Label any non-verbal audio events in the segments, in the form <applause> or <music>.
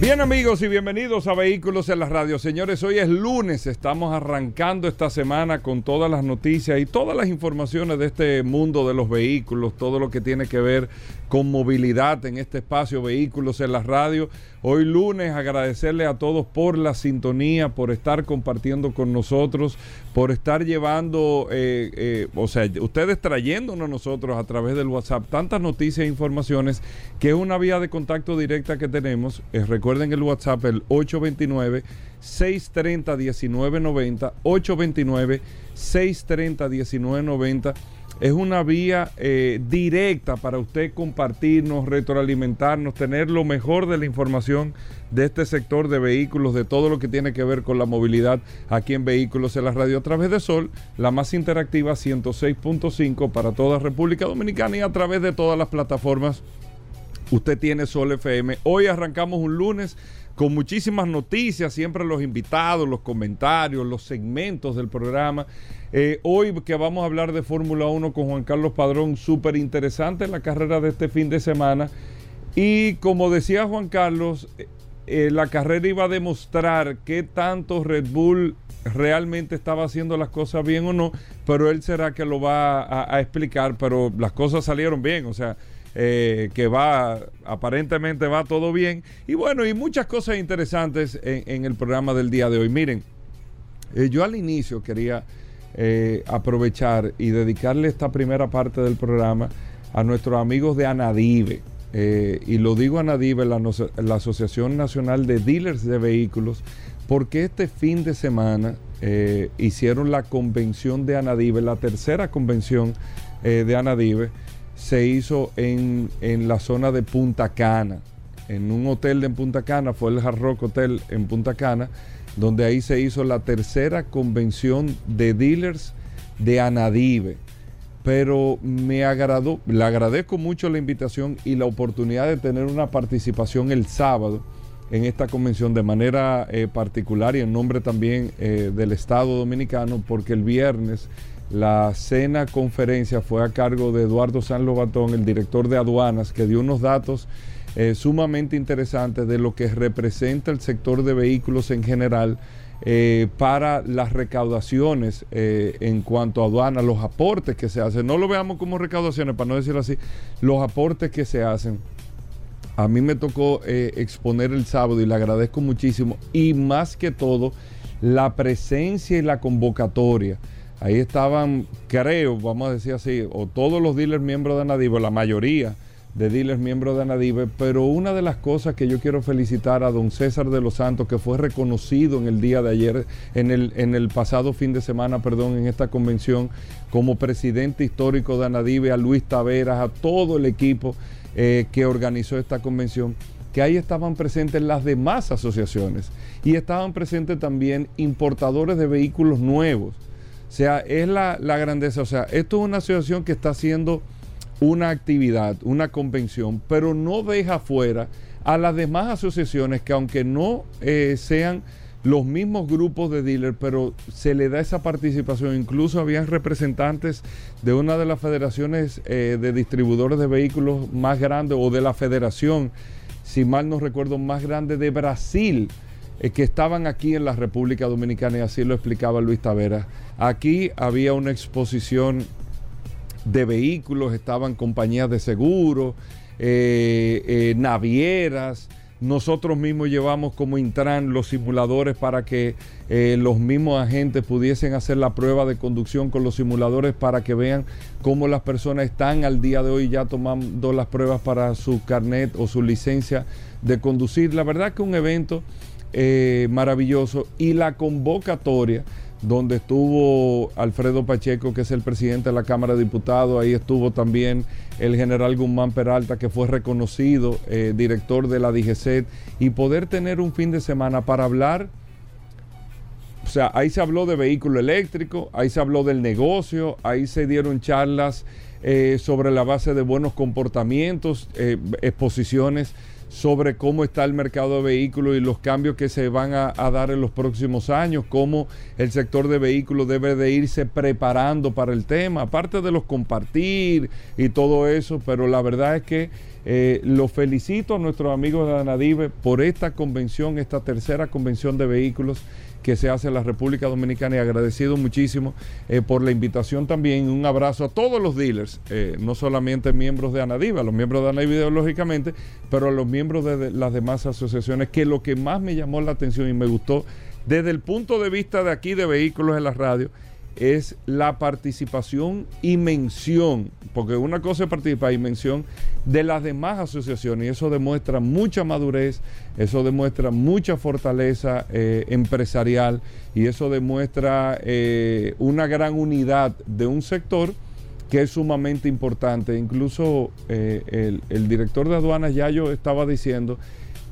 Bien amigos y bienvenidos a Vehículos en la Radio. Señores, hoy es lunes, estamos arrancando esta semana con todas las noticias y todas las informaciones de este mundo de los vehículos, todo lo que tiene que ver con movilidad en este espacio Vehículos en la Radio. Hoy lunes agradecerle a todos por la sintonía, por estar compartiendo con nosotros, por estar llevando, eh, eh, o sea, ustedes trayéndonos nosotros a través del WhatsApp tantas noticias e informaciones que es una vía de contacto directa que tenemos. Eh, recuerden el WhatsApp, el 829. 630 1990 829 630 1990 es una vía eh, directa para usted compartirnos, retroalimentarnos, tener lo mejor de la información de este sector de vehículos, de todo lo que tiene que ver con la movilidad aquí en Vehículos en la Radio a través de Sol, la más interactiva 106.5 para toda República Dominicana y a través de todas las plataformas. Usted tiene Sol FM. Hoy arrancamos un lunes con muchísimas noticias, siempre los invitados, los comentarios, los segmentos del programa. Eh, hoy que vamos a hablar de Fórmula 1 con Juan Carlos Padrón, súper interesante la carrera de este fin de semana. Y como decía Juan Carlos, eh, la carrera iba a demostrar qué tanto Red Bull realmente estaba haciendo las cosas bien o no, pero él será que lo va a, explicar, pero las cosas salieron bien, o sea, que va, aparentemente va todo bien. Y bueno, y muchas cosas interesantes en, el programa del día de hoy. Miren, yo al inicio quería eh, aprovechar y dedicarle esta primera parte del programa a nuestros amigos de Anadive. Eh, y lo digo Anadive, la, la Asociación Nacional de Dealers de Vehículos, porque este fin de semana eh, hicieron la convención de Anadive, la tercera convención de Anadive, se hizo en, en, la zona de Punta Cana, en un hotel de Punta Cana, fue el Hard Rock Hotel en Punta Cana, donde ahí se hizo la tercera convención de dealers de Anadive. Pero me agradó, le agradezco mucho la invitación y la oportunidad de tener una participación el sábado en esta convención de manera eh, particular y en nombre también eh, del Estado Dominicano, porque el viernes la cena conferencia fue a cargo de Eduardo San Lobatón, el director de aduanas, que dio unos datos eh, sumamente interesante de lo que representa el sector de vehículos en general eh, para las recaudaciones eh, en cuanto a aduana, los aportes que se hacen. No lo veamos como recaudaciones, para no decirlo así, los aportes que se hacen. A mí me tocó exponer el sábado y le agradezco muchísimo. Y más que todo, la presencia y la convocatoria. Ahí estaban, creo, vamos a decir así, o todos los dealers miembros de Nadivo, la mayoría de dealers miembros de Anadive, pero una de las cosas que yo quiero felicitar a don César de los Santos, que fue reconocido en el día de ayer, en el, en el pasado fin de semana, perdón, en esta convención, como presidente histórico de Anadive, a Luis Taveras, a todo el equipo eh, que organizó esta convención, que ahí estaban presentes las demás asociaciones y estaban presentes también importadores de vehículos nuevos. O sea, es la, la grandeza, o sea, esto es una asociación que está haciendo una actividad, una convención, pero no deja fuera a las demás asociaciones que aunque no eh, sean los mismos grupos de dealers, pero se le da esa participación. Incluso habían representantes de una de las federaciones eh, de distribuidores de vehículos más grandes o de la federación, si mal no recuerdo, más grande de Brasil, eh, que estaban aquí en la República Dominicana y así lo explicaba Luis Tavera. Aquí había una exposición de vehículos, estaban compañías de seguro, eh, eh, navieras. Nosotros mismos llevamos como Intran los simuladores para que eh, los mismos agentes pudiesen hacer la prueba de conducción con los simuladores para que vean cómo las personas están al día de hoy ya tomando las pruebas para su carnet o su licencia de conducir. La verdad que un evento maravilloso y la convocatoria donde estuvo Alfredo Pacheco, que es el presidente de la Cámara de Diputados, ahí estuvo también el general Guzmán Peralta, que fue reconocido eh, director de la DGCET, y poder tener un fin de semana para hablar. O sea, ahí se habló de vehículo eléctrico, ahí se habló del negocio, ahí se dieron charlas eh, sobre la base de buenos comportamientos, eh, exposiciones sobre cómo está el mercado de vehículos y los cambios que se van a, dar en los próximos años, cómo el sector de vehículos debe de irse preparando para el tema, aparte de los compartir y todo eso, pero la verdad es que eh, lo felicito a nuestros amigos de Anadive por esta convención, esta tercera convención de vehículos que se hace en la República Dominicana y agradecido muchísimo eh, por la invitación también. Un abrazo a todos los dealers, eh, no solamente miembros de Anadiva, los miembros de Anadiva ideológicamente, pero a los miembros de, las demás asociaciones, que lo que más me llamó la atención y me gustó desde el punto de vista de aquí de vehículos en la radio, es la participación y mención, porque una cosa es participar y mención de las demás asociaciones, y eso demuestra mucha madurez, eso demuestra mucha fortaleza eh, empresarial, y eso demuestra eh, una gran unidad de un sector que es sumamente importante. Incluso eh, el, el, director de aduanas ya yo estaba diciendo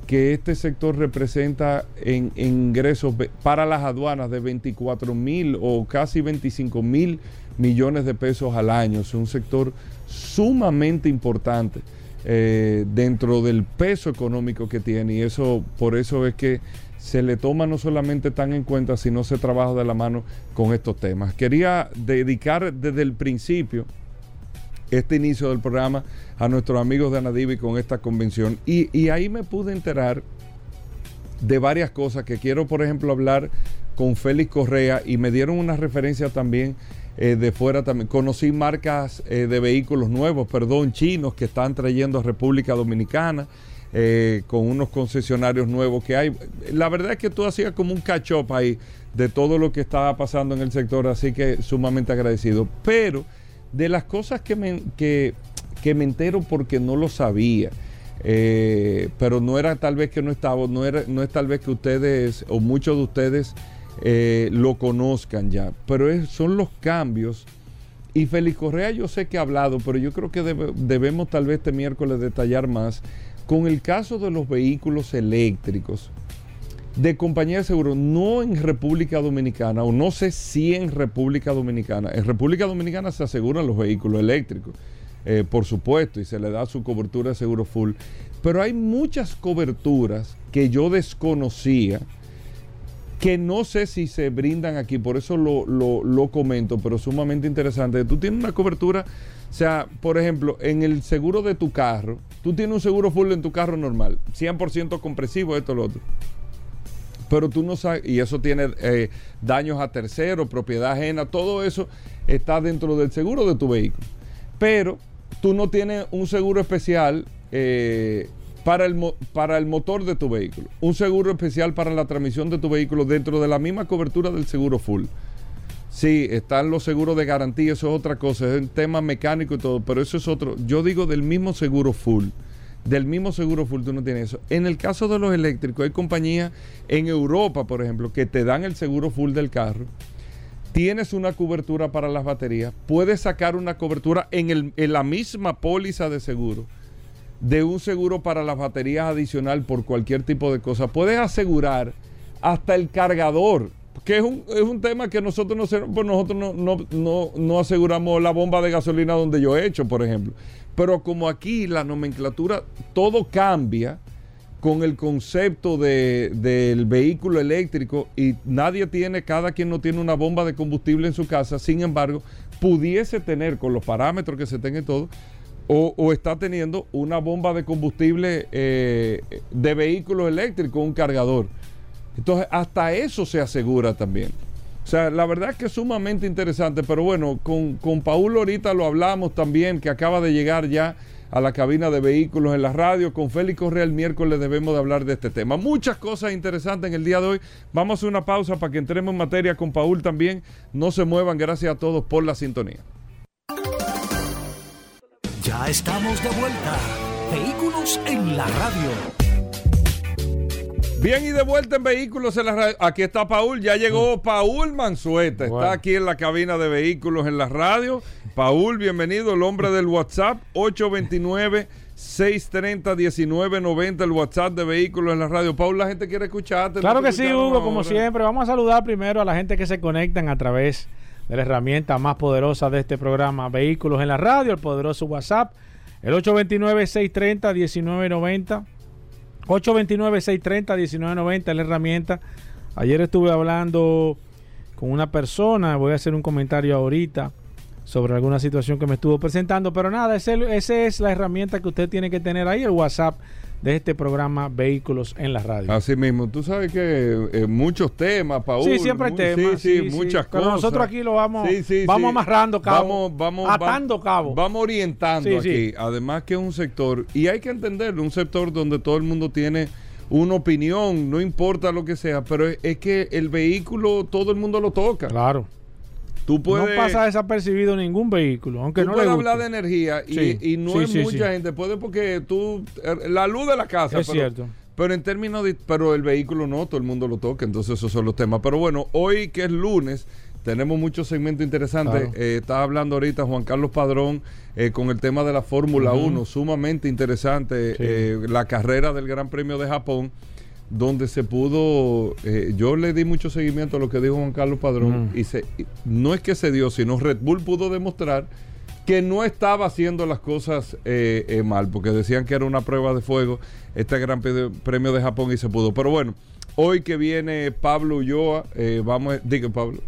que este sector representa en, ingresos para las aduanas de 24 mil o casi 25 mil millones de pesos al año. Es un sector sumamente importante eh, dentro del peso económico que tiene y eso por eso es que se le toma no solamente tan en cuenta, sino se trabaja de la mano con estos temas. Quería dedicar desde el principio este inicio del programa a nuestros amigos de Anadivi con esta convención. Y, ahí me pude enterar de varias cosas que quiero, por ejemplo, hablar con Félix Correa y me dieron una referencia también eh, de fuera también. Conocí marcas eh, de vehículos nuevos, perdón, chinos que están trayendo a República Dominicana. Eh, con unos concesionarios nuevos que hay. La verdad es que tú hacías como un catch up ahí de todo lo que estaba pasando en el sector, así que sumamente agradecido. Pero de las cosas que me, que, me entero porque no lo sabía. Eh, pero no era tal vez que no estaba, no, no es tal vez que ustedes o muchos de ustedes eh, lo conozcan ya, pero son los cambios. Y Félix Correa yo sé que ha hablado, pero yo creo que debemos tal vez este miércoles detallar más con el caso de los vehículos eléctricos de compañía de seguro, no en República Dominicana, o no sé si en República Dominicana. En República Dominicana se aseguran los vehículos eléctricos, eh, por supuesto, y se le da su cobertura de seguro full. Pero hay muchas coberturas que yo desconocía, que no sé si se brindan aquí, por eso lo, lo comento, pero sumamente interesante. Tú tienes una cobertura, o sea, por ejemplo, en el seguro de tu carro, tú tienes un seguro full en tu carro normal, 100% compresivo, esto, lo otro pero tú no sabes, y eso tiene eh, daños a terceros, propiedad ajena, todo eso está dentro del seguro de tu vehículo. Pero tú no tienes un seguro especial eh, para, el, para el motor de tu vehículo, un seguro especial para la transmisión de tu vehículo dentro de la misma cobertura del seguro full. Sí, están los seguros de garantía, eso es otra cosa, es un tema mecánico y todo, pero eso es otro. Yo digo del mismo seguro full del mismo seguro full tú no tienes eso. En el caso de los eléctricos, hay compañías en Europa, por ejemplo, que te dan el seguro full del carro. Tienes una cobertura para las baterías, puedes sacar una cobertura en, el, en la misma póliza de seguro de un seguro para las baterías adicional por cualquier tipo de cosa. Puedes asegurar hasta el cargador, que es un, es un tema que nosotros no, pues nosotros no, no, no, aseguramos la bomba de gasolina donde yo he hecho, por ejemplo. Pero como aquí la nomenclatura, todo cambia con el concepto del vehículo eléctrico y nadie tiene, cada quien no tiene una bomba de combustible en su casa, sin embargo, pudiese tener con los parámetros que se tenga y todo, o, está teniendo una bomba de combustible eh, de vehículo eléctrico, un cargador. Entonces, hasta eso se asegura también. O sea, la verdad es que es sumamente interesante, pero bueno, con, con Paul ahorita lo hablamos también, que acaba de llegar ya a la cabina de vehículos en la radio. Con Félix Correa el miércoles debemos de hablar de este tema. Muchas cosas interesantes en el día de hoy. Vamos a una pausa para que entremos en materia con Paul también. No se muevan. Gracias a todos por la sintonía. Ya estamos de vuelta. Vehículos en la radio. Bien, y de vuelta en Vehículos en la Radio. Aquí está Paul, ya llegó mm. Paul Mansueta. Está aquí en la cabina de Vehículos en la Radio. Paul, bienvenido, el hombre del WhatsApp, 829-630-1990, el WhatsApp de vehículos en la radio. Paul, la gente quiere escucharte. Claro que sí, Hugo, como siempre. Vamos a saludar primero a la gente que se conectan a través de la herramienta más poderosa de este programa, Vehículos en la Radio, el poderoso WhatsApp, el 829-630-1990. 829-630-1990 es la herramienta. Ayer estuve hablando con una persona, voy a hacer un comentario ahorita sobre alguna situación que me estuvo presentando, pero nada, esa es la herramienta que usted tiene que tener ahí, el WhatsApp de este programa Vehículos en la Radio. Así mismo, tú sabes que eh, muchos temas, Paul. Sí, siempre hay temas. Sí, sí, muchas cosas. Pero nosotros aquí lo vamos, vamos amarrando cabo, vamos, vamos, atando cabo. Vamos orientando aquí. Además que es un sector, y hay que entenderlo, un sector donde todo el mundo tiene una opinión, no importa lo que sea, pero es, que el vehículo todo el mundo lo toca. Claro. Tú puedes, no pasa desapercibido ningún vehículo, aunque no puedes hablar de energía y, no es mucha gente, puede porque tú, er, la luz de la casa. Es cierto. Pero en términos de, pero el vehículo no, todo el mundo lo toca, entonces esos son los temas. Pero bueno, hoy que es lunes, tenemos muchos segmentos interesantes. Eh, está hablando ahorita Juan Carlos Padrón eh, con el tema de la Fórmula 1, sumamente interesante. Eh, la carrera del Gran Premio de Japón, donde se pudo. yo le di mucho seguimiento a lo que dijo Juan Carlos Padrón. Y se, no es que se dio, sino Red Bull pudo demostrar que no estaba haciendo las cosas mal, porque decían que era una prueba de fuego este Gran Premio de Japón y se pudo. Pero bueno, hoy que viene Pablo Ulloa, vamos, diga Pablo.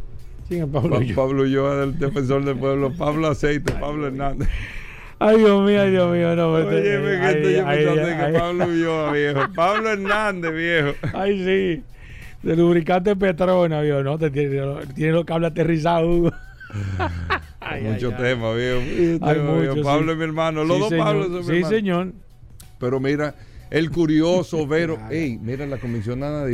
Pablo Pablo Ulloa del Defensor del Pueblo, Pablo Aceite, Pablo Hernández. Ay, Dios mío, ay, Dios mío, no. Oye, me estoy pensando que Pablo Ulloa, viejo. Pablo Hernández, viejo. <laughs> Ay, sí. De lubricante Petrona, viejo, ¿no? Te tiene, tiene los cables aterrizados, Hugo. <laughs> Mucho tema, viejo. Pablo es mi hermano. Los dos Pablos son mi Sí, señor. Pero mira, el curioso <laughs> Vero. Ey, mira la comisionada,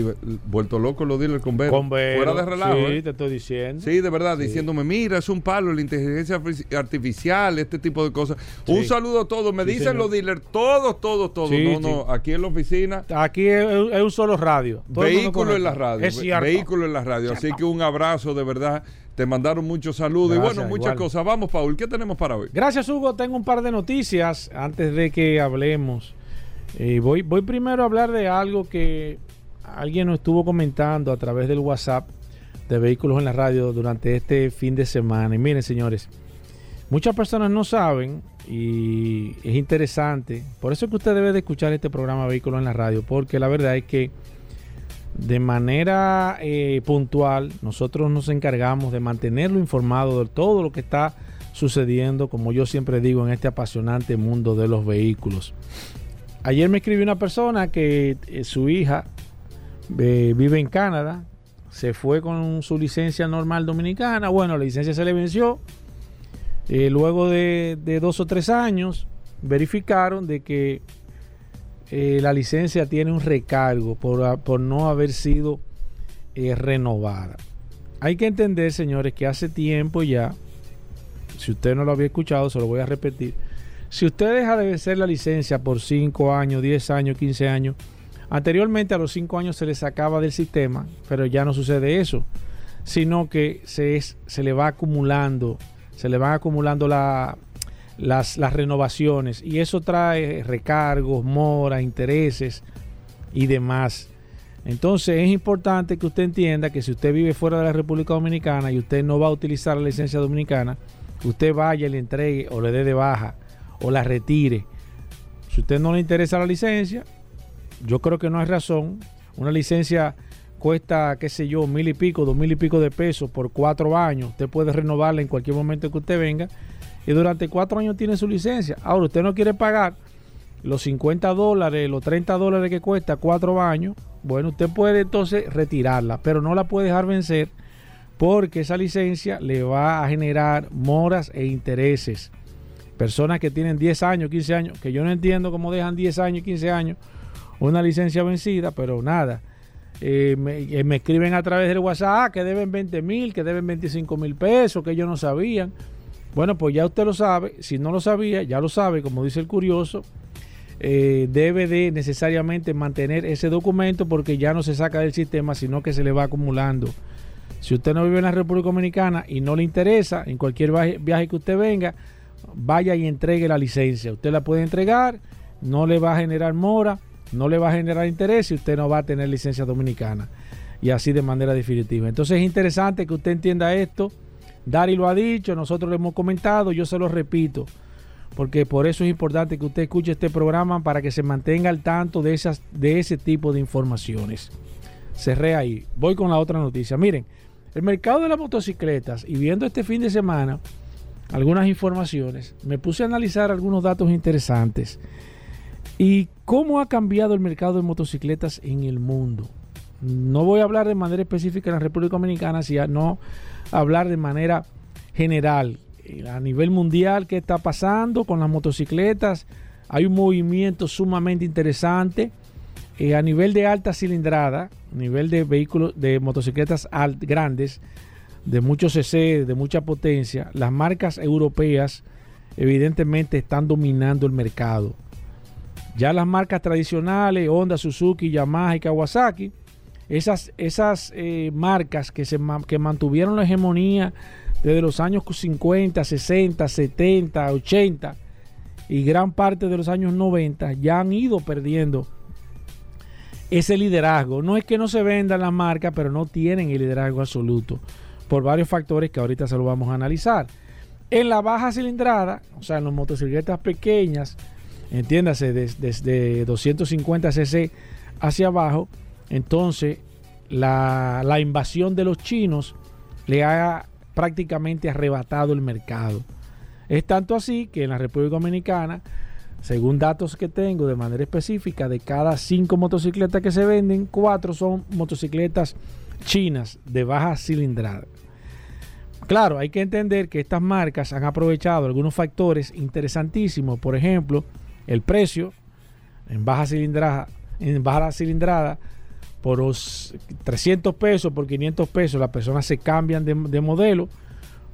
vuelto loco lo dile con Vero. Con Vero. Fuera de relajo. Sí, ¿eh? te estoy diciendo. Sí, de verdad, diciéndome, mira, es un palo la inteligencia artificial, este tipo de cosas. Un saludo a todos. Me dicen los dealers, todos, todos, todos. no, no, aquí en la oficina. Aquí es, un solo radio. vehículo en la radio. Es Vehículo en la radio. Así que un abrazo, de verdad. Te mandaron muchos saludos y bueno, muchas cosas. Vamos, Paul, ¿qué tenemos para hoy? Gracias, Hugo. Tengo un par de noticias antes de que hablemos eh, voy, voy primero a hablar de algo que alguien nos estuvo comentando a través del WhatsApp de Vehículos en la Radio durante este fin de semana. Y miren, señores, muchas personas no saben y es interesante. Por eso es que usted debe de escuchar este programa Vehículos en la Radio, porque la verdad es que de manera eh, puntual nosotros nos encargamos de mantenerlo informado de todo lo que está sucediendo, como yo siempre digo, en este apasionante mundo de los vehículos. Ayer me escribió una persona que eh, su hija eh, vive en Canadá, se fue con su licencia normal dominicana, bueno, la licencia se le venció. Eh, luego de, dos o tres años, verificaron de que la licencia tiene un recargo por, por no haber sido renovada. Hay que entender, señores, que hace tiempo ya, si usted no lo había escuchado, se lo voy a repetir, si usted deja de vencer la licencia por 5 años, 10 años, 15 años, anteriormente a los 5 años se le sacaba del sistema, pero ya no sucede eso, sino que se, se le va acumulando, se le van acumulando las, las renovaciones y eso trae recargos, moras, intereses y demás. Entonces es importante que usted entienda que si usted vive fuera de la República Dominicana y usted no va a utilizar la licencia dominicana, usted vaya y le entregue o le dé de baja o la retire. Si usted no le interesa la licencia, yo creo que no hay razón. Una licencia cuesta, qué sé yo, mil y pico, dos mil y pico de pesos por cuatro años. Usted puede renovarla en cualquier momento que usted venga. Y durante cuatro años tiene su licencia. Ahora, usted no quiere pagar los 50 dólares, los 30 dólares que cuesta cuatro años. Bueno, usted puede entonces retirarla, pero no la puede dejar vencer porque esa licencia le va a generar moras e intereses personas que tienen 10 años, 15 años, que yo no entiendo cómo dejan 10 años, 15 años una licencia vencida, pero nada. Eh, eh, me, escriben a través del WhatsApp ah, que deben 20 mil, que deben 25 mil pesos, que ellos no sabían. Bueno, pues ya usted lo sabe. Si no lo sabía, ya lo sabe, como dice el curioso. Eh, debe de necesariamente mantener ese documento porque ya no se saca del sistema, sino que se le va acumulando Si usted no vive en la República Dominicana y no le interesa, en cualquier viaje que usted venga, vaya y entregue la licencia. Usted la puede entregar, no le va a generar mora, no le va a generar interés y usted no va a tener licencia dominicana. Y así de manera definitiva. Entonces es interesante que usted entienda esto. Dari lo ha dicho, nosotros lo hemos comentado, yo se lo repito, porque por eso es importante que usted escuche este programa para que se mantenga al tanto de, esas, de ese tipo de informaciones. Cerré ahí. Voy con la otra noticia. Miren, el mercado de las motocicletas y viendo este fin de semana algunas informaciones, me puse a analizar algunos datos interesantes y cómo ha cambiado el mercado de motocicletas en el mundo. No voy a hablar de manera específica en la República Dominicana, sino hablar de manera general. Eh, a nivel mundial, ¿qué está pasando con las motocicletas? Hay un movimiento sumamente interesante. Eh, a nivel de alta cilindrada, nivel de vehículos, de motocicletas grandes, de mucho CC, de mucha potencia, las marcas europeas evidentemente están dominando el mercado. Ya las marcas tradicionales, Honda, Suzuki, Yamaha y Kawasaki, esas, esas eh, marcas que, se, que mantuvieron la hegemonía desde los años 50, 60, 70, 80 y gran parte de los años 90 ya han ido perdiendo ese liderazgo. No es que no se vendan las marcas, pero no tienen el liderazgo absoluto por varios factores que ahorita se lo vamos a analizar. En la baja cilindrada, o sea, en las motocicletas pequeñas, entiéndase, desde, 250 cc hacia abajo, entonces la, invasión de los chinos le ha prácticamente arrebatado el mercado. Es tanto así que en la República Dominicana, según datos que tengo de manera específica, de cada cinco motocicletas que se venden, cuatro son motocicletas chinas de baja cilindrada. Claro, hay que entender que estas marcas han aprovechado algunos factores interesantísimos, por ejemplo, el precio en baja cilindrada, en baja cilindrada por los 300 pesos, por 500 pesos, las personas se cambian de, de modelo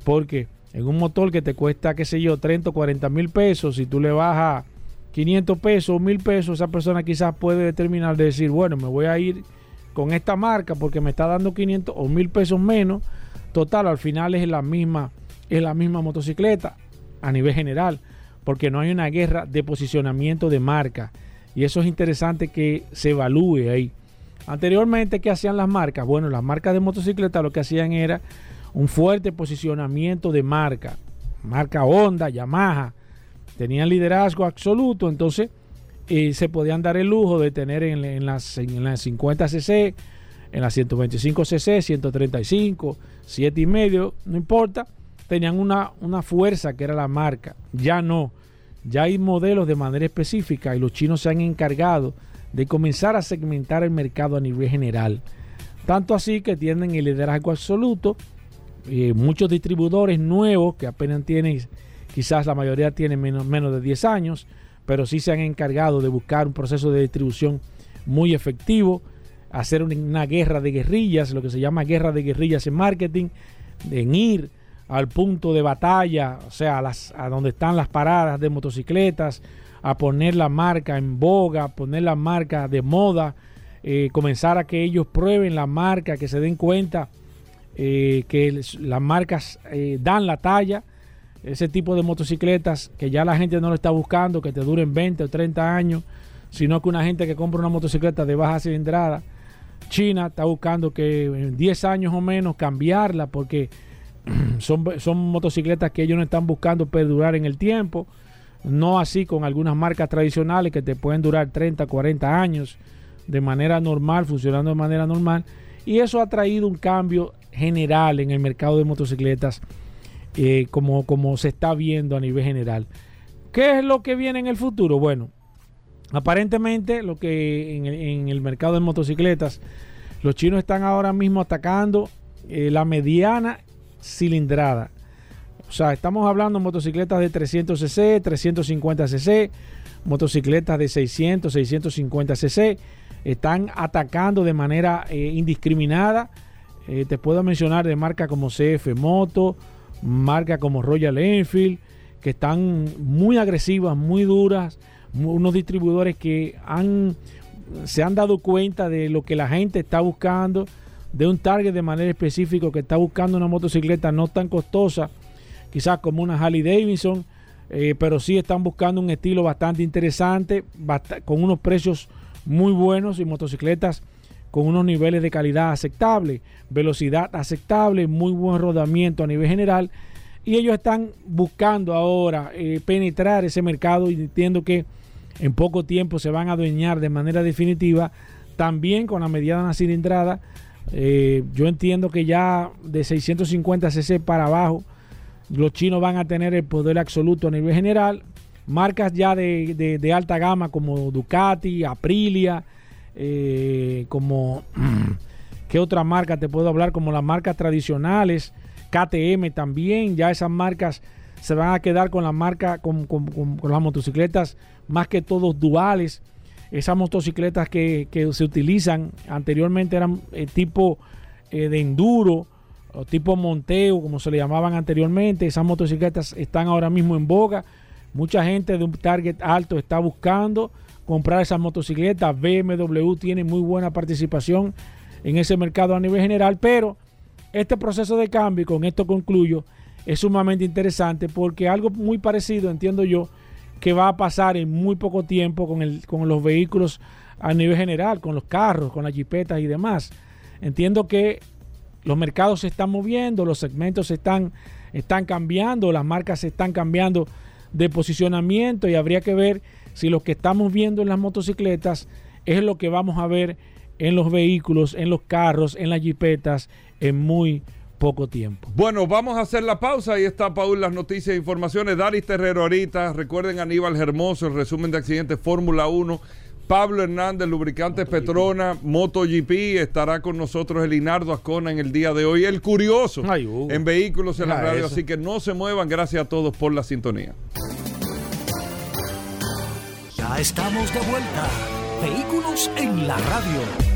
porque en un motor que te cuesta, qué sé yo, 30 o 40 mil pesos, si tú le bajas 500 pesos o 1000 pesos, esa persona quizás puede determinar de decir, bueno, me voy a ir con esta marca porque me está dando 500 o 1000 pesos menos. Total, al final es la misma, es la misma motocicleta a nivel general, porque no hay una guerra de posicionamiento de marca. Y eso es interesante que se evalúe ahí. Anteriormente, ¿qué hacían las marcas? Bueno, las marcas de motocicleta lo que hacían era un fuerte posicionamiento de marca. Marca Honda, Yamaha, tenían liderazgo absoluto, entonces y se podían dar el lujo de tener en, las, en las 50 cc, en las 125 cc, 135, 7 y medio, no importa, tenían una, una fuerza que era la marca. Ya no, ya hay modelos de manera específica y los chinos se han encargado de comenzar a segmentar el mercado a nivel general. Tanto así que tienen el liderazgo absoluto. Eh, muchos distribuidores nuevos que apenas tienen, quizás la mayoría tienen menos, menos de 10 años, pero sí se han encargado de buscar un proceso de distribución muy efectivo, hacer una guerra de guerrillas, lo que se llama guerra de guerrillas en marketing, en ir al punto de batalla, o sea, a, las, a donde están las paradas de motocicletas, a poner la marca en boga, poner la marca de moda, eh, comenzar a que ellos prueben la marca, que se den cuenta eh, que las marcas eh, dan la talla. Ese tipo de motocicletas que ya la gente no lo está buscando, que te duren 20 o 30 años, sino que una gente que compra una motocicleta de baja cilindrada, China está buscando que en 10 años o menos cambiarla porque <clears throat> son, son motocicletas que ellos no están buscando perdurar en el tiempo, no así con algunas marcas tradicionales que te pueden durar 30, 40 años de manera normal, funcionando de manera normal, y eso ha traído un cambio general en el mercado de motocicletas eh, como, como se está viendo a nivel general. ¿Qué es lo que viene en el futuro? Bueno, aparentemente lo que en el, mercado de motocicletas, los chinos están ahora mismo atacando eh, la mediana cilindrada. O sea, estamos hablando de motocicletas de 300 cc, 350 cc, motocicletas de 600, 650 cc. Están atacando de manera eh, indiscriminada. te puedo mencionar de marcas como CF Moto, marcas como Royal Enfield, que están muy agresivas, muy duras, unos distribuidores que han, se han dado cuenta de lo que la gente está buscando, de un target de manera específica que está buscando una motocicleta no tan costosa, quizás como una Harley Davidson, eh, pero sí están buscando un estilo bastante interesante, con unos precios muy buenos y motocicletas con unos niveles de calidad aceptable, velocidad aceptable, muy buen rodamiento a nivel general. Y ellos están buscando ahora eh, penetrar ese mercado y entiendo que en poco tiempo se van a adueñar de manera definitiva también con la mediana cilindrada. Eh, yo entiendo que ya de 650 cc para abajo los chinos van a tener el poder absoluto a nivel general. Marcas ya de, alta gama como Ducati, Aprilia, eh, como... <clears throat> ¿Qué otra marca te puedo hablar? Como las marcas tradicionales, KTM también, ya esas marcas se van a quedar con la marca, con, las motocicletas más que todos duales. Esas motocicletas que, se utilizan anteriormente eran eh, tipo eh, de enduro, o tipo monteo, como se le llamaban anteriormente. Esas motocicletas están ahora mismo en boga. Mucha gente de un target alto está buscando comprar esas motocicletas. BMW tiene muy buena participación en ese mercado a nivel general, pero este proceso de cambio, y con esto concluyo, es sumamente interesante porque algo muy parecido, entiendo yo, que va a pasar en muy poco tiempo con, el, con los vehículos a nivel general, con los carros, con las jipetas y demás. Entiendo que los mercados se están moviendo, los segmentos se están, están cambiando, las marcas se están cambiando de posicionamiento y habría que ver si lo que estamos viendo en las motocicletas es lo que vamos a ver en los vehículos, en los carros, en las jipetas en muy poco tiempo. Bueno, vamos a hacer la pausa. Ahí está Paul, las noticias e informaciones. Daris Terrero ahorita. Recuerden Aníbal Hermoso, el resumen de accidentes Fórmula 1. Pablo Hernández, Lubricantes Petrona, MotoGP, estará con nosotros el Inardo Ascona en el día de hoy. El curioso en vehículos en la radio. Así que no se muevan. Gracias a todos por la sintonía. Ya estamos de vuelta. Vehículos en la radio.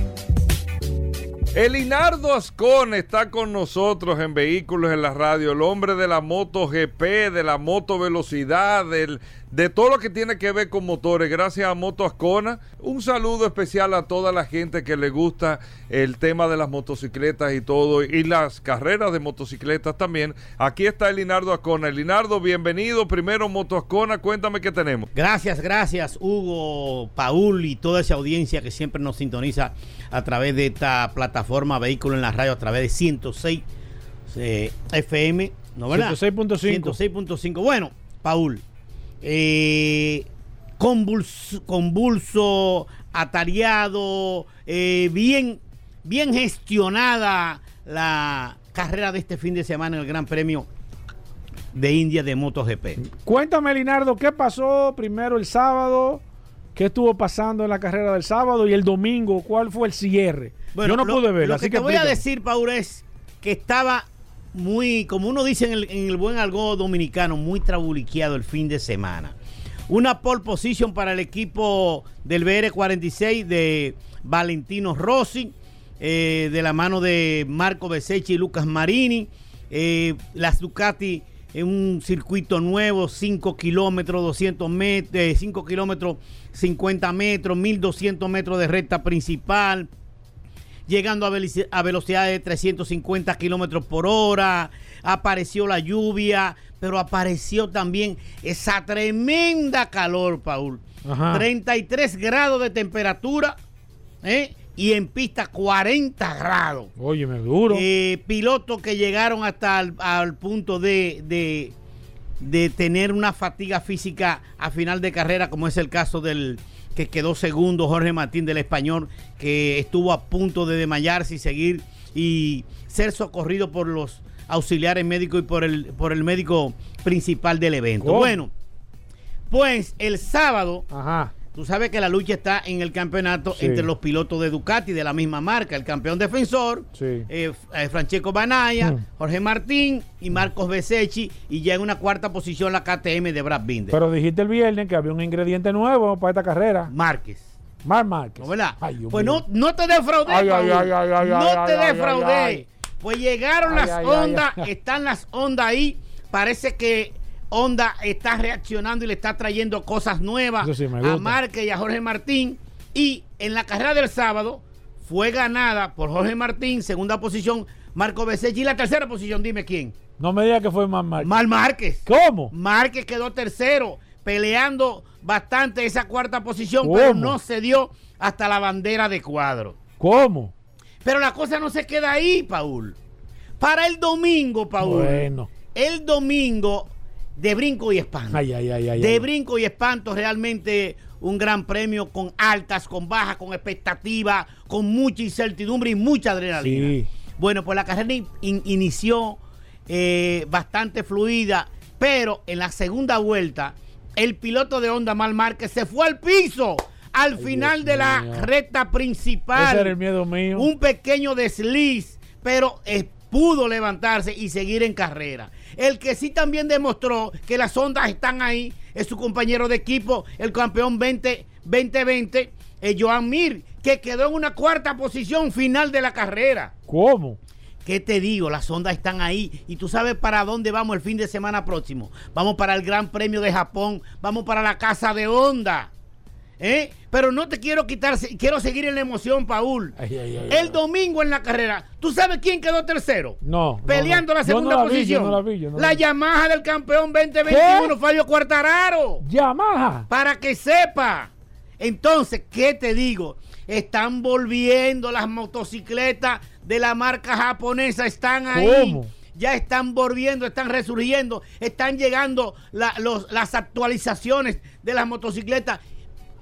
El Inardo Ascon está con nosotros en Vehículos en la Radio, el hombre de la moto GP, de la moto velocidad, del, de todo lo que tiene que ver con motores. Gracias a Moto Ascona. Un saludo especial a toda la gente que le gusta el tema de las motocicletas y todo, y las carreras de motocicletas también. Aquí está el Linardo Ascona. El Linardo, bienvenido. Primero Moto Ascona, cuéntame qué tenemos. Gracias, gracias Hugo, Paul y toda esa audiencia que siempre nos sintoniza a través de esta plataforma Vehículo en la Radio, a través de 106 FM, ¿no verdad? 106.5. 106.5. Bueno, Paul eh, convulso, atareado, eh, bien, bien gestionada la carrera de este fin de semana en el Gran Premio de India de MotoGP. Cuéntame, Linardo, ¿qué pasó primero el sábado? ¿Qué estuvo pasando en la carrera del sábado y el domingo? ¿Cuál fue el cierre? Bueno, Yo no pude ver. Lo así que, te voy a decir, Paul, es que estaba muy, como uno dice en el, buen algo dominicano, muy trabuliqueado el fin de semana. Una pole position para el equipo del BR46 de Valentino Rossi, eh, de la mano de Marco Besechi y Lucas Marini. Eh, las Ducati en un circuito nuevo, 5 kilómetros, 200 metros, 5 kilómetros, 50 metros, 1200 metros de recta principal llegando a, velocidad de 350 kilómetros por hora. Apareció la lluvia, pero apareció también esa tremenda calor, Paul. 33 grados de temperatura ¿eh? Y en pista 40 grados. Oye, me duro. Eh, pilotos que llegaron hasta el al punto de, de, de tener una fatiga física a final de carrera, como es el caso del, que quedó segundo, Jorge Martín del Español, que estuvo a punto de desmayarse y seguir y ser socorrido por los auxiliares médicos y por el, por el médico principal del evento. Bueno, pues el sábado Ajá. Tú sabes que la lucha está en el campeonato entre los pilotos de Ducati de la misma marca, el campeón defensor, eh, eh, Francesco Banaya, mm. Jorge Martín y Marcos Besechi, y ya en una cuarta posición la KTM de Brad Binder. Pero dijiste el viernes que había un ingrediente nuevo para esta carrera. Márquez. Mar Márquez. ¿No, verdad? pues no, no, te defraudé, no te defraudé. Pues llegaron las ondas, están las ondas ahí. Parece que Honda está reaccionando y le está trayendo cosas nuevas a Márquez y a Jorge Martín. Y en la carrera del sábado fue ganada por Jorge Martín, segunda posición, Marco Becerra y la tercera posición, dime quién. No me diga que fue Mal Márquez. Mal Márquez. ¿Cómo? Márquez quedó tercero, peleando bastante esa cuarta posición, pero no se dio hasta la bandera de cuadro. ¿Cómo? Pero la cosa no se queda ahí, Paul. Para el domingo, Paul. Bueno. El domingo de brinco y espanto. Ay, ay, ay, de brinco y espanto, realmente un gran premio con altas, con bajas, con expectativa, con mucha incertidumbre y mucha adrenalina. Bueno, pues la carrera inició eh, bastante fluida, pero en la segunda vuelta, el piloto de Honda Mal Márquez se fue al piso al final de la recta principal. Ese era el miedo mío. Un pequeño desliz, pero eh, pudo levantarse y seguir en carrera. El que sí también demostró que las ondas están ahí es su compañero de equipo, el campeón 20, 2020, eh, Joan Mir, que quedó en una cuarta posición final de la carrera. ¿Cómo? ¿Qué te digo? Las ondas están ahí. Y tú sabes para dónde vamos el fin de semana próximo. Vamos para el Gran Premio de Japón. Vamos para la Casa de Honda. ¿Eh? Pero no te quiero quitar, quiero seguir en la emoción, Paul. el domingo en la carrera, ¿tú sabes quién quedó tercero? No. Peleando la segunda posición. la, Yamaha del campeón 2021, Fabio Cuartararo. Yamaha. Para que sepa. Entonces, ¿qué te digo? Están volviendo las motocicletas de la marca japonesa, están ahí. ya están volviendo, están resurgiendo, están llegando las actualizaciones de las motocicletas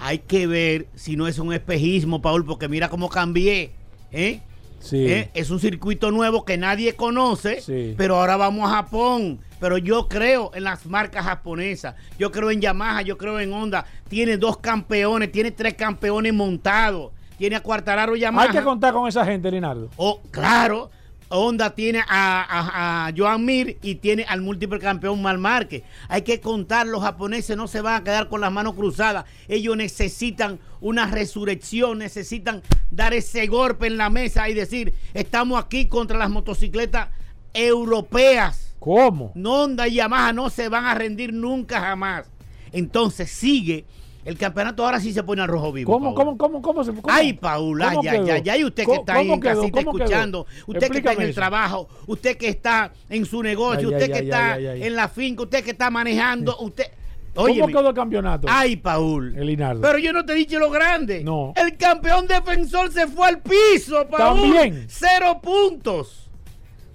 hay que ver si no es un espejismo, Paul, porque mira cómo cambié. ¿eh? Sí. ¿Eh? Es un circuito nuevo que nadie conoce, pero ahora vamos a Japón. Pero yo creo en las marcas japonesas. Yo creo en Yamaha, yo creo en Honda. Tiene dos campeones, tiene tres campeones montados. Tiene a Cuartararo Yamaha. Hay que contar con esa gente, Linardo. Oh, claro. Honda tiene a, Joan Mir y tiene al múltiple campeón Mal Márquez. Hay que contar, los japoneses no se van a quedar con las manos cruzadas. Ellos necesitan una resurrección, necesitan dar ese golpe en la mesa y decir, estamos aquí contra las motocicletas europeas. ¿Cómo? Honda y Yamaha no se van a rendir nunca jamás. Entonces sigue el campeonato ahora sí se pone al rojo vivo. ¿Cómo, cómo, cómo, cómo se cómo, Ay, Paula, ya, ya, ya. Y usted que está ahí en casita escuchando, usted que está en el trabajo, usted que está en su negocio, usted que está en la finca, usted que está manejando, usted. ¿Cómo quedó el campeonato? Ay, Paul. El Pero yo no te he dicho lo grande. No. El campeón defensor se fue al piso, Paul. También. Cero puntos.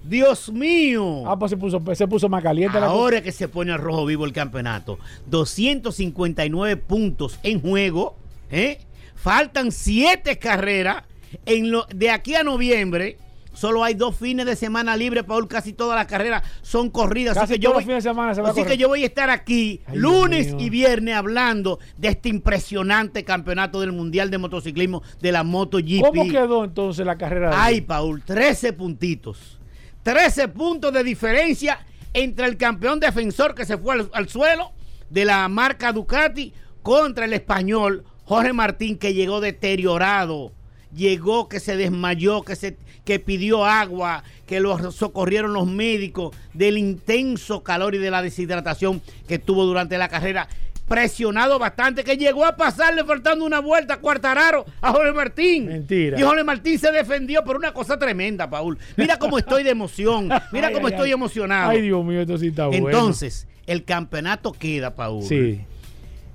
Dios mío. Ah, pues se puso, se puso más caliente. Ahora que se pone al rojo vivo el campeonato. 259 puntos en juego. ¿eh? Faltan 7 carreras. En lo, de aquí a noviembre, solo hay dos fines de semana libre, Paul. Casi todas las carreras son corridas. así que yo voy, de semana así que yo voy a estar aquí lunes y viernes hablando de este impresionante campeonato del Mundial de Motociclismo de la MotoGP. ¿Cómo quedó entonces la carrera? Ay, Paul, 13 puntitos. 13 puntos de diferencia entre el campeón defensor que se fue al, suelo de la marca Ducati contra el español Jorge Martín que llegó deteriorado, llegó que se desmayó, que se que pidió agua, que lo socorrieron los médicos del intenso calor y de la deshidratación que tuvo durante la carrera presionado bastante, que llegó a pasarle faltando una vuelta a Cuartararo a Jorge Martín. Mentira. Y Jorge Martín se defendió por una cosa tremenda, Paul. Mira cómo estoy de emoción. Mira cómo estoy emocionado. Ay, Dios mío, esto sí está bueno. Entonces, el campeonato queda, Paul. Sí.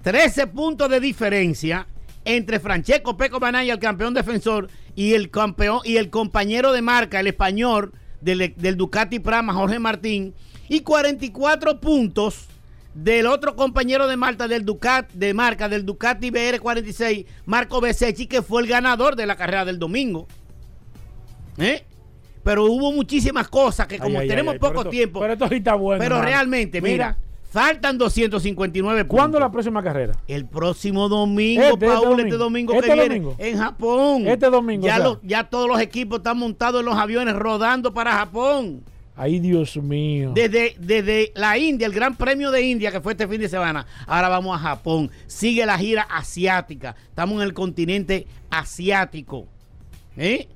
13 puntos de diferencia entre Francesco Peco Banaya, el campeón defensor, y el campeón y el compañero de marca, el español del, del Ducati Prama, Jorge Martín, y 44 puntos del otro compañero de Malta del Ducat, de marca del Ducati BR46, Marco Besecchi, que fue el ganador de la carrera del domingo. ¿Eh? Pero hubo muchísimas cosas que como tenemos poco tiempo. Pero esto está bueno. Pero realmente, mira, faltan 259 puntos. ¿Cuándo la próxima carrera? El próximo domingo, este, este Paul, este domingo, que este viene en Japón. Este domingo. Ya, ya todos los equipos están montados en los aviones rodando para Japón. Ay, Dios mío. Desde, desde la India, el Gran Premio de India, que fue este fin de semana, ahora vamos a Japón. Sigue la gira asiática. Estamos en el continente asiático. ¿Eh?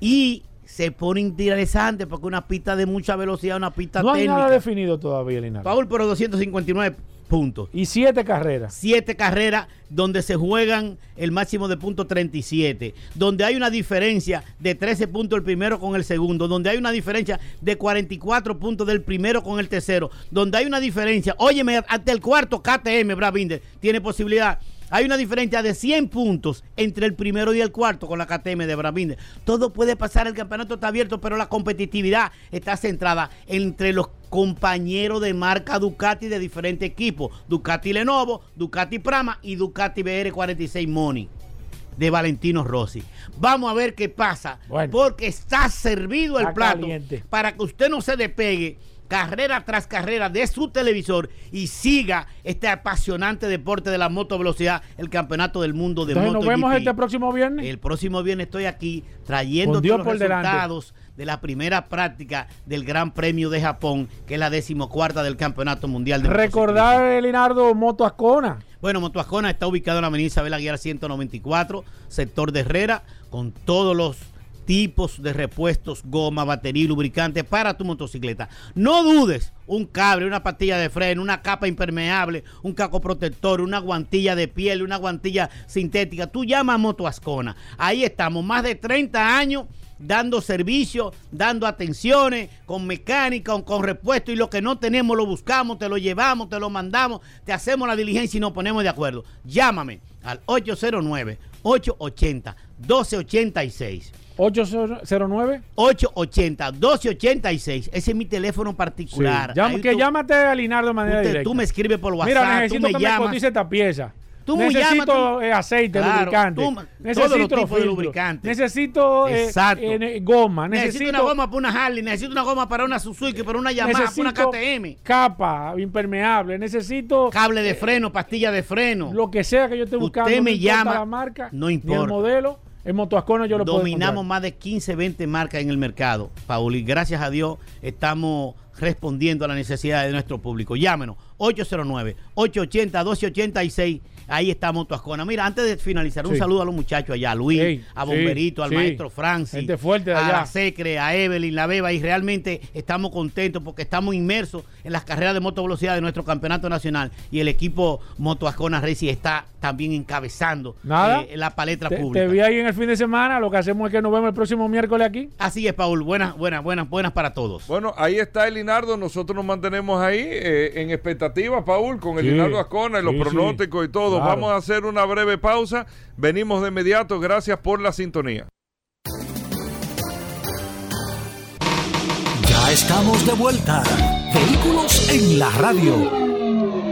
Y se pone interesante porque una pista de mucha velocidad, una pista no técnica. No hay nada definido todavía, Linares. Paul, pero 259 puntos. Y siete carreras. Siete carreras donde se juegan el máximo de puntos 37, donde hay una diferencia de 13 puntos el primero con el segundo, donde hay una diferencia de 44 puntos del primero con el tercero, donde hay una diferencia, óyeme, hasta el cuarto KTM, Bravinder, tiene posibilidad hay una diferencia de 100 puntos entre el primero y el cuarto con la KTM de Bravinder. Todo puede pasar, el campeonato está abierto, pero la competitividad está centrada entre los compañeros de marca Ducati de diferentes equipos. Ducati Lenovo, Ducati Prama y Ducati BR46 Money de Valentino Rossi. Vamos a ver qué pasa, porque está servido el plato para que usted no se despegue carrera tras carrera de su televisor y siga este apasionante deporte de la moto velocidad, el campeonato del mundo de moto. Nos vemos este próximo viernes. El próximo viernes estoy aquí trayendo los resultados de la primera práctica del Gran Premio de Japón, que es la decimocuarta del Campeonato Mundial de Recordar, Linardo, Moto Ascona. Bueno, Moto Ascona está ubicado en la avenida Isabel Aguiar 194, sector de Herrera, con todos los tipos de repuestos, goma, batería y lubricante para tu motocicleta. No dudes, un cable, una pastilla de freno, una capa impermeable, un caco protector, una guantilla de piel, una guantilla sintética. Tú llama a Moto Ascona. Ahí estamos, más de 30 años dando servicio, dando atenciones, con mecánica, con, con repuesto y lo que no tenemos lo buscamos, te lo llevamos, te lo mandamos, te hacemos la diligencia y nos ponemos de acuerdo. Llámame al 809 880 1286. 809 880 1286. Ese es mi teléfono particular. que llámate a Linardo de manera directa. Tú me escribes por WhatsApp. Mira, necesito tú me que llamas. me cotice esta pieza. Tú necesito eh, aceite, lubricante. necesito de lubricante. Necesito eh, eh, goma. Necesito, una goma para una Harley. Necesito una goma para una Suzuki, para una Yamaha, para una KTM. Capa impermeable. Necesito cable de freno, pastilla de freno. Lo que sea que yo esté buscando. Usted me llama. La marca, no importa. Ni el modelo. En Motoascona yo lo Dominamos más de 15, 20 marcas en el mercado, Paul, y gracias a Dios estamos respondiendo a la necesidad de nuestro público. Llámenos 809-880-1286 Ahí está Motoascona. Mira, antes de finalizar, un saludo a los muchachos allá, a Luis, a Bomberito, al maestro Francis, fuerte a la Secre, a Evelyn, la Beba, y realmente estamos contentos porque estamos inmersos en las carreras de moto velocidad de nuestro campeonato nacional y el equipo Motoascona Racing está también encabezando eh, la paleta pública. Te vi ahí en el fin de semana, lo que hacemos es que nos vemos el próximo miércoles aquí. Así es, Paul, buenas, buenas, buenas, buenas para todos. Bueno, ahí está el Linardo, nosotros nos mantenemos ahí eh, en expectativa, Paul, con el Linardo Ascona y los pronósticos y todo. Vamos a hacer una breve pausa. Venimos de inmediato. Gracias por la sintonía. Ya estamos de vuelta. Vehículos en la radio.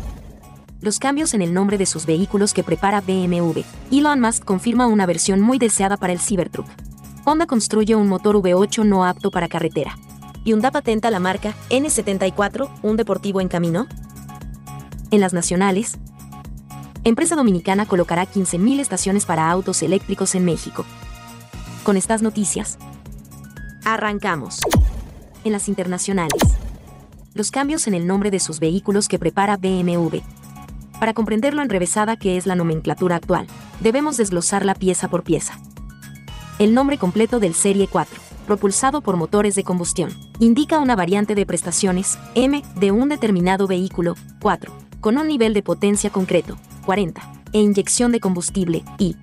los cambios en el nombre de sus vehículos que prepara BMW. Elon Musk confirma una versión muy deseada para el Cybertruck. Honda construye un motor V8 no apto para carretera. Hyundai patenta la marca N74, un deportivo en camino en las nacionales, empresa dominicana colocará 15.000 estaciones para autos eléctricos en México. Con estas noticias, arrancamos. En las internacionales, los cambios en el nombre de sus vehículos que prepara BMW. Para comprender lo enrevesada que es la nomenclatura actual, debemos desglosarla pieza por pieza. El nombre completo del Serie 4, propulsado por motores de combustión, indica una variante de prestaciones, M, de un determinado vehículo, 4, con un nivel de potencia concreto, 40, e inyección de combustible, I.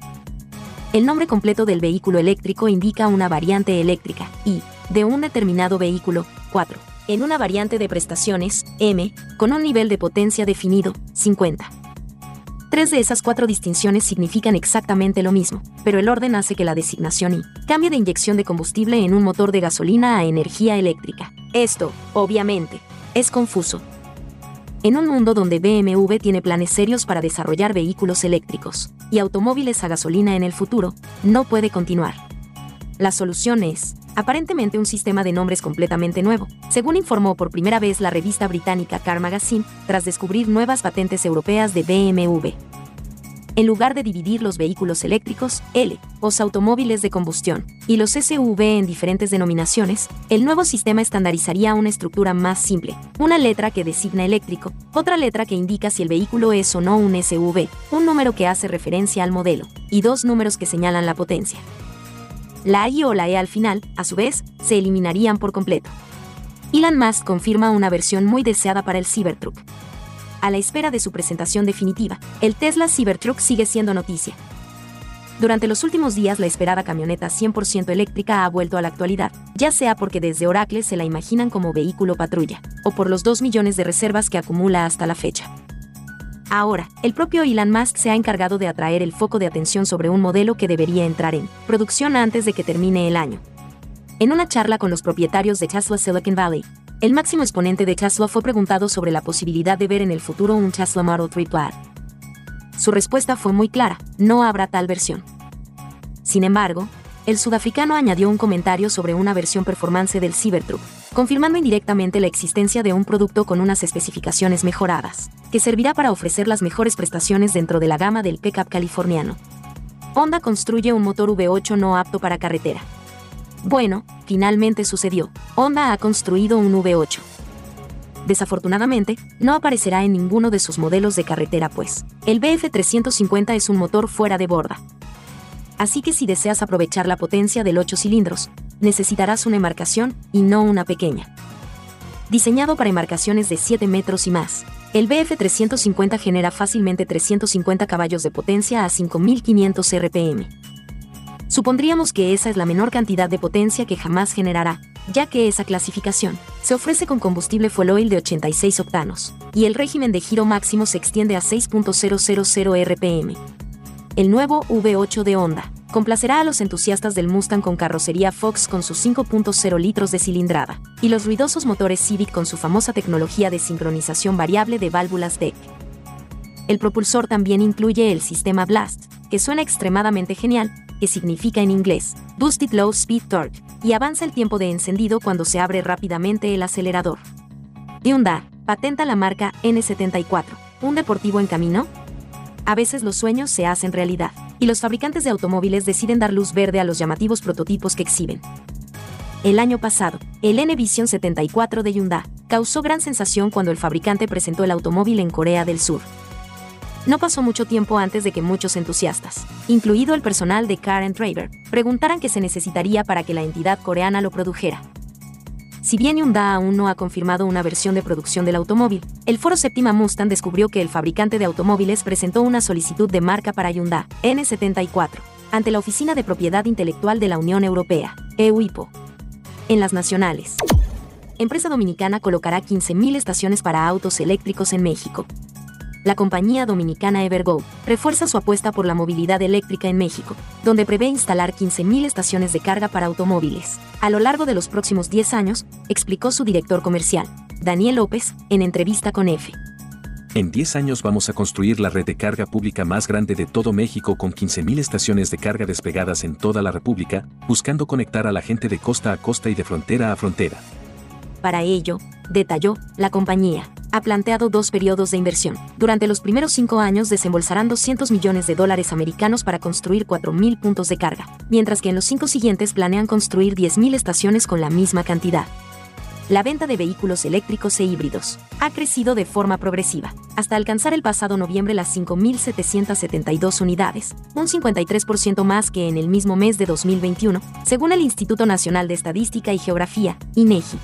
El nombre completo del vehículo eléctrico indica una variante eléctrica, I, de un determinado vehículo, 4, en una variante de prestaciones, M, con un nivel de potencia definido, 50. Tres de esas cuatro distinciones significan exactamente lo mismo, pero el orden hace que la designación I cambie de inyección de combustible en un motor de gasolina a energía eléctrica. Esto, obviamente, es confuso, en un mundo donde BMW tiene planes serios para desarrollar vehículos eléctricos y automóviles a gasolina en el futuro, no puede continuar. La solución es aparentemente un sistema de nombres completamente nuevo, según informó por primera vez la revista británica Car Magazine, tras descubrir nuevas patentes europeas de BMW. En lugar de dividir los vehículos eléctricos, L, los automóviles de combustión, y los SUV en diferentes denominaciones, el nuevo sistema estandarizaría una estructura más simple, una letra que designa eléctrico, otra letra que indica si el vehículo es o no un SUV, un número que hace referencia al modelo, y dos números que señalan la potencia. La I o la E al final, a su vez, se eliminarían por completo. Elon Musk confirma una versión muy deseada para el Cybertruck. A la espera de su presentación definitiva, el Tesla Cybertruck sigue siendo noticia. Durante los últimos días la esperada camioneta 100% eléctrica ha vuelto a la actualidad, ya sea porque desde Oracle se la imaginan como vehículo patrulla, o por los 2 millones de reservas que acumula hasta la fecha. Ahora, el propio Elon Musk se ha encargado de atraer el foco de atención sobre un modelo que debería entrar en producción antes de que termine el año. En una charla con los propietarios de Tesla Silicon Valley, el máximo exponente de Tesla fue preguntado sobre la posibilidad de ver en el futuro un Tesla Model 3 Plaid. Su respuesta fue muy clara, no habrá tal versión. Sin embargo, el sudafricano añadió un comentario sobre una versión performance del Cybertruck, confirmando indirectamente la existencia de un producto con unas especificaciones mejoradas, que servirá para ofrecer las mejores prestaciones dentro de la gama del pickup californiano. Honda construye un motor V8 no apto para carretera. Bueno, finalmente sucedió. Honda ha construido un V8. Desafortunadamente, no aparecerá en ninguno de sus modelos de carretera pues, el BF350 es un motor fuera de borda, así que si deseas aprovechar la potencia del 8 cilindros, necesitarás una embarcación y no una pequeña. Diseñado para embarcaciones de 7 metros y más, el BF350 genera fácilmente 350 caballos de potencia a 5500 RPM. Supondríamos que esa es la menor cantidad de potencia que jamás generará, ya que esa clasificación se ofrece con combustible fuel oil de 86 octanos, y el régimen de giro máximo se extiende a 6.000 RPM el nuevo V8 de Honda. Complacerá a los entusiastas del Mustang con carrocería Fox con sus 5.0 litros de cilindrada, y los ruidosos motores Civic con su famosa tecnología de sincronización variable de válvulas DEC. El propulsor también incluye el sistema Blast, que suena extremadamente genial, que significa en inglés Boosted Low Speed Torque, y avanza el tiempo de encendido cuando se abre rápidamente el acelerador. Hyundai patenta la marca N74, un deportivo en camino, a veces los sueños se hacen realidad, y los fabricantes de automóviles deciden dar luz verde a los llamativos prototipos que exhiben. El año pasado, el N-Vision 74 de Hyundai causó gran sensación cuando el fabricante presentó el automóvil en Corea del Sur. No pasó mucho tiempo antes de que muchos entusiastas, incluido el personal de Car Driver, preguntaran qué se necesitaría para que la entidad coreana lo produjera. Si bien Hyundai aún no ha confirmado una versión de producción del automóvil, el foro Séptima Mustang descubrió que el fabricante de automóviles presentó una solicitud de marca para Hyundai N74 ante la Oficina de Propiedad Intelectual de la Unión Europea, EUIPO. En las nacionales. Empresa dominicana colocará 15.000 estaciones para autos eléctricos en México la compañía dominicana Evergo refuerza su apuesta por la movilidad eléctrica en México, donde prevé instalar 15.000 estaciones de carga para automóviles. A lo largo de los próximos 10 años, explicó su director comercial, Daniel López, en entrevista con EFE. En 10 años vamos a construir la red de carga pública más grande de todo México con 15.000 estaciones de carga desplegadas en toda la República, buscando conectar a la gente de costa a costa y de frontera a frontera. Para ello, detalló, la compañía ha planteado dos periodos de inversión. Durante los primeros cinco años desembolsarán 200 millones de dólares americanos para construir 4.000 puntos de carga, mientras que en los cinco siguientes planean construir 10.000 estaciones con la misma cantidad. La venta de vehículos eléctricos e híbridos ha crecido de forma progresiva, hasta alcanzar el pasado noviembre las 5.772 unidades, un 53% más que en el mismo mes de 2021, según el Instituto Nacional de Estadística y Geografía, INEGI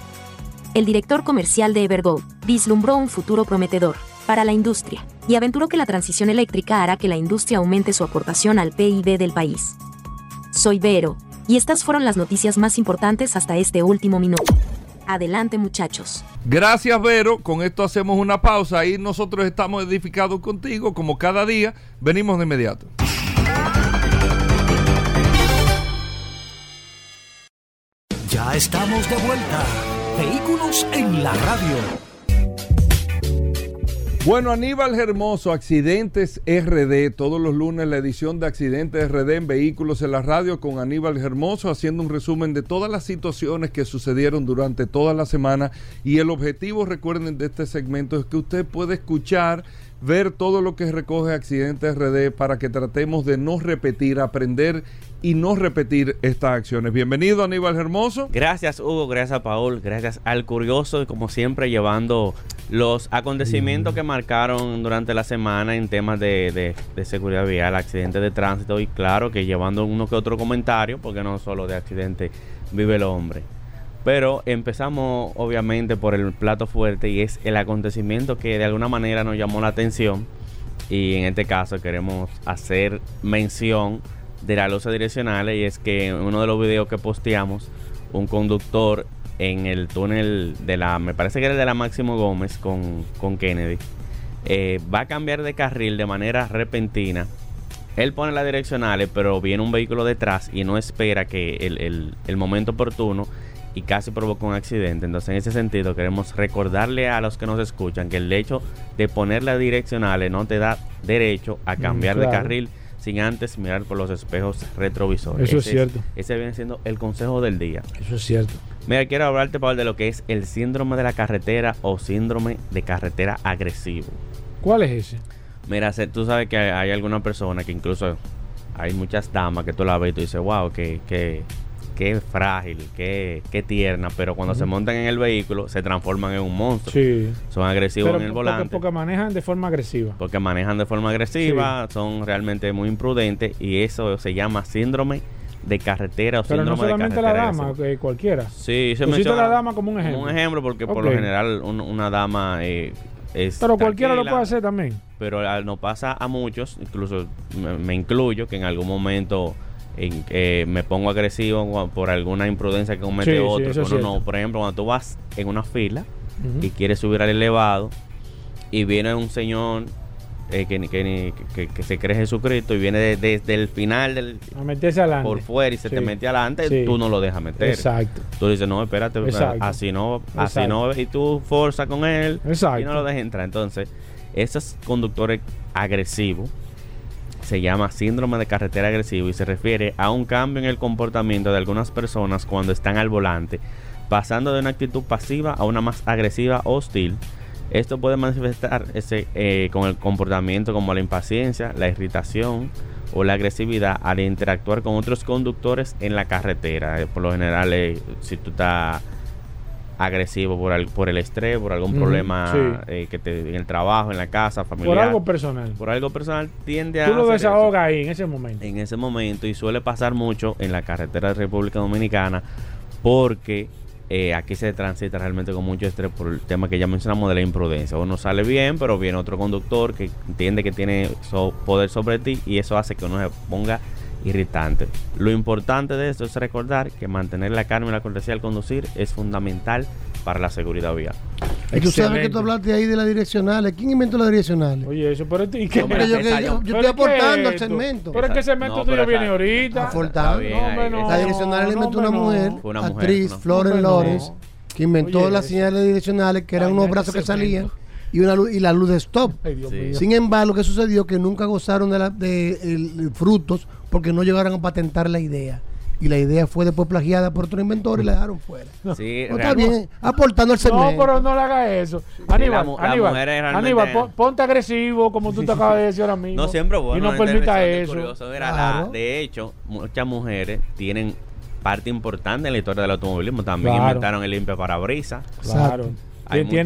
el director comercial de Evergo, vislumbró un futuro prometedor para la industria y aventuró que la transición eléctrica hará que la industria aumente su aportación al PIB del país. Soy Vero, y estas fueron las noticias más importantes hasta este último minuto. Adelante muchachos. Gracias Vero, con esto hacemos una pausa y nosotros estamos edificados contigo como cada día, venimos de inmediato. Ya estamos de vuelta. Vehículos en la radio. Bueno, Aníbal Hermoso, Accidentes RD, todos los lunes la edición de Accidentes RD en Vehículos en la Radio con Aníbal Hermoso, haciendo un resumen de todas las situaciones que sucedieron durante toda la semana. Y el objetivo, recuerden, de este segmento es que usted puede escuchar, ver todo lo que recoge Accidentes RD para que tratemos de no repetir, aprender y no repetir estas acciones. Bienvenido Aníbal Hermoso. Gracias Hugo, gracias Paul, gracias al curioso y como siempre llevando los acontecimientos que marcaron durante la semana en temas de, seguridad vial, accidentes de tránsito y claro que llevando uno que otro comentario, porque no solo de accidente vive el hombre. Pero empezamos obviamente por el plato fuerte y es el acontecimiento que de alguna manera nos llamó la atención y en este caso queremos hacer mención de las luces direccionales y es que en uno de los videos que posteamos, un conductor en el túnel de la, me parece que era de la Máximo Gómez con, con Kennedy, eh, va a cambiar de carril de manera repentina. Él pone las direccionales, pero viene un vehículo detrás y no espera que el, el momento oportuno y casi provoca un accidente. Entonces, en ese sentido, queremos recordarle a los que nos escuchan que el hecho de poner las direccionales no te da derecho a mm, cambiar de carril sin antes mirar por los espejos retrovisores. Eso es cierto. ese viene siendo el consejo del día. Eso es cierto. Mira, quiero hablarte, Pablo, de lo que es el síndrome de la carretera o síndrome de carretera agresivo. ¿Cuál es ese? Mira, tú sabes que hay alguna persona que incluso hay muchas damas que tú la ves y tú dices, wow, que, que qué frágil, qué, qué tierna, pero cuando se montan en el vehículo se transforman en un monstruo. Sí. Son agresivos en el volante. Porque, manejan de forma agresiva. Porque manejan de forma agresiva, son realmente muy imprudentes y eso se llama síndrome de carretera o pero síndrome no solamente la dama, que cualquiera. Sí, se menciona la dama como un ejemplo. Como un ejemplo porque por lo general una dama eh, es Pero cualquiera lo puede hacer también. Pero no pasa a muchos, incluso me incluyo, que en algún momento en, eh, me pongo agresivo por alguna imprudencia que comete otro. no, por ejemplo, cuando tú vas en una fila y quieres subir al elevado y viene un señor eh, que, que, se cree Jesucristo y viene desde el final del por fuera y se te mete adelante, tú no lo dejas meter. Exacto. Tú dices, no, espérate, así no, así no, y tú forza con él y no lo dejas entrar. Entonces, esos conductores agresivos se llama síndrome de carretera agresivo y se refiere a un cambio en el comportamiento de algunas personas cuando están al volante, pasando de una actitud pasiva a una más agresiva o hostil. Esto puede manifestarse eh, con el comportamiento como la impaciencia, la irritación o la agresividad al interactuar con otros conductores en la carretera. Eh, por lo general, eh, si tú estás agresivo por, el, por el estrés, por algún problema eh, que te, en el trabajo, en la casa, familiar. Por algo personal. Por algo personal tiende a... Tú lo desahogas ahí en ese momento. En ese momento y suele pasar mucho en la carretera de República Dominicana porque eh, aquí se transita realmente con mucho estrés por el tema que ya mencionamos de la imprudencia. Uno sale bien, pero viene otro conductor que entiende que tiene poder sobre ti y eso hace que uno se ponga irritante. Lo importante de esto es recordar que mantener la calma y la cortesía al conducir es fundamental para la seguridad vial. Y tú sabes que tú hablaste ahí de las direccionales. ¿Quién inventó las direccionales? Oye, eso, pero ¿y qué? yo, estoy aportando al segmento. Pero es que el segmento no, tuyo viene ahorita. Aportando. No, las direccionales le inventó una mujer, actriz, Florence Lawrence, que inventó las señales direccionales, que eran unos brazos que salían y una luz, y la luz de stop. Sin embargo, lo que sucedió que nunca gozaron de, la, de, frutos porque no llegaron a patentar la idea. Y la idea fue después plagiada por otro inventor y la dejaron fuera. <laughs> Sí, está bien, aportando el segmento. No, pero no le hagas eso. Aníbal, Aníbal, Aníbal ponte agresivo como tú te <laughs> acabas de decir ahora mismo. No, siempre bueno. Y no permita eso. de hecho, muchas mujeres tienen parte importante en la historia del automovilismo. También inventaron el limpia parabrisas. Claro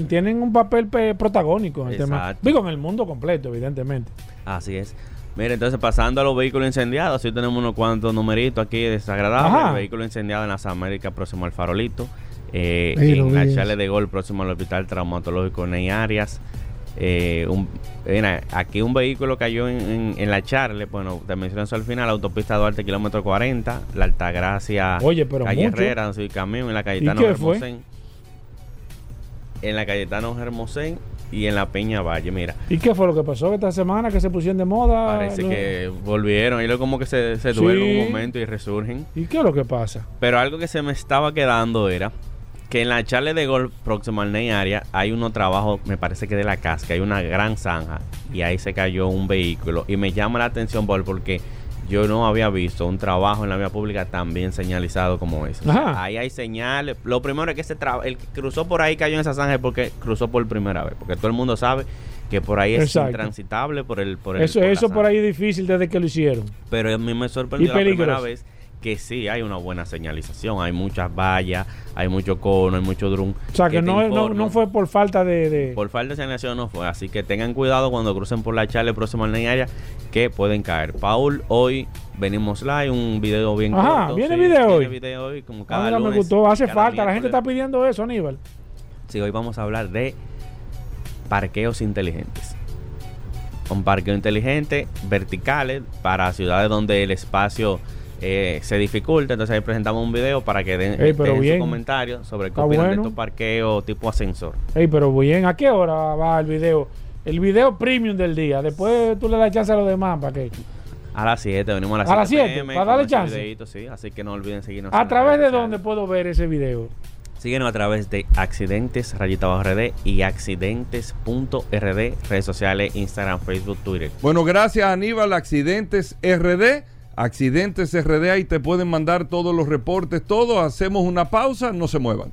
tienen, un papel protagónico en el tema. Digo, en el mundo completo, evidentemente. Así es. Mire, entonces pasando a los vehículos incendiados, así tenemos unos cuantos numeritos aquí desagradables. vehículo incendiado en las Américas, próximo al Farolito. Eh, en la Chale de Gol, próximo al Hospital Traumatológico Ney Arias. Eh, aquí un vehículo cayó en, la Charle, bueno, te mencioné eso al final, autopista Duarte, kilómetro 40, la Altagracia, Oye, pero calle Herrera, en camión, en la calle ¿Y fue? en la Cayetano Hermosén y en la Peña Valle, mira. ¿Y qué fue lo que pasó esta semana que se pusieron de moda? Parece que volvieron y luego como que se, se duelen un momento y resurgen. ¿Y qué es lo que pasa? Pero algo que se me estaba quedando era que en la charla de golf próximo al Ney Área hay uno trabajo, me parece que de la casca, hay una gran zanja y ahí se cayó un vehículo y me llama la atención porque yo no había visto un trabajo en la vía pública tan bien señalizado como ese. ahí hay señales. Lo primero es que ese el que cruzó por ahí cayó en esa zanja porque cruzó por primera vez, porque todo el mundo sabe que por ahí es intransitable por el por el, Eso eso por ahí es difícil desde que lo hicieron. Pero a mí me sorprendió la primera vez que sí hay una buena señalización, hay muchas vallas, hay mucho cono, hay mucho drum. O sea, que, no, no, fue por falta de, Por falta de señalización no fue, así que tengan cuidado cuando crucen por la charla próxima al área que pueden caer. Paul, hoy venimos live, un video bien Ajá, ¿viene video hoy? video hoy, como ah, cada me gustó, hace falta, la gente está pidiendo eso, Aníbal. Sí, hoy vamos a hablar de parqueos inteligentes. Un parqueo inteligente, verticales, para ciudades donde el espacio eh, se dificulta. Entonces ahí presentamos un video para que den, su comentario sobre qué opinan de estos parqueos tipo ascensor. Ey, pero bien, ¿a qué hora va el video? El video premium del día. Después tú le das chance a los demás para que... A las 7, venimos a las 7. A las 7, para darle chance. sí, así que no olviden seguirnos. ¿A través de dónde puedo ver ese video? Síguenos a través de Accidentes Rayita RD y accidentes.rd, redes sociales, Instagram, Facebook, Twitter. Bueno, gracias Aníbal, Accidentes RD. Accidentes RD, ahí te pueden mandar todos los reportes, todo. Hacemos una pausa, no se muevan.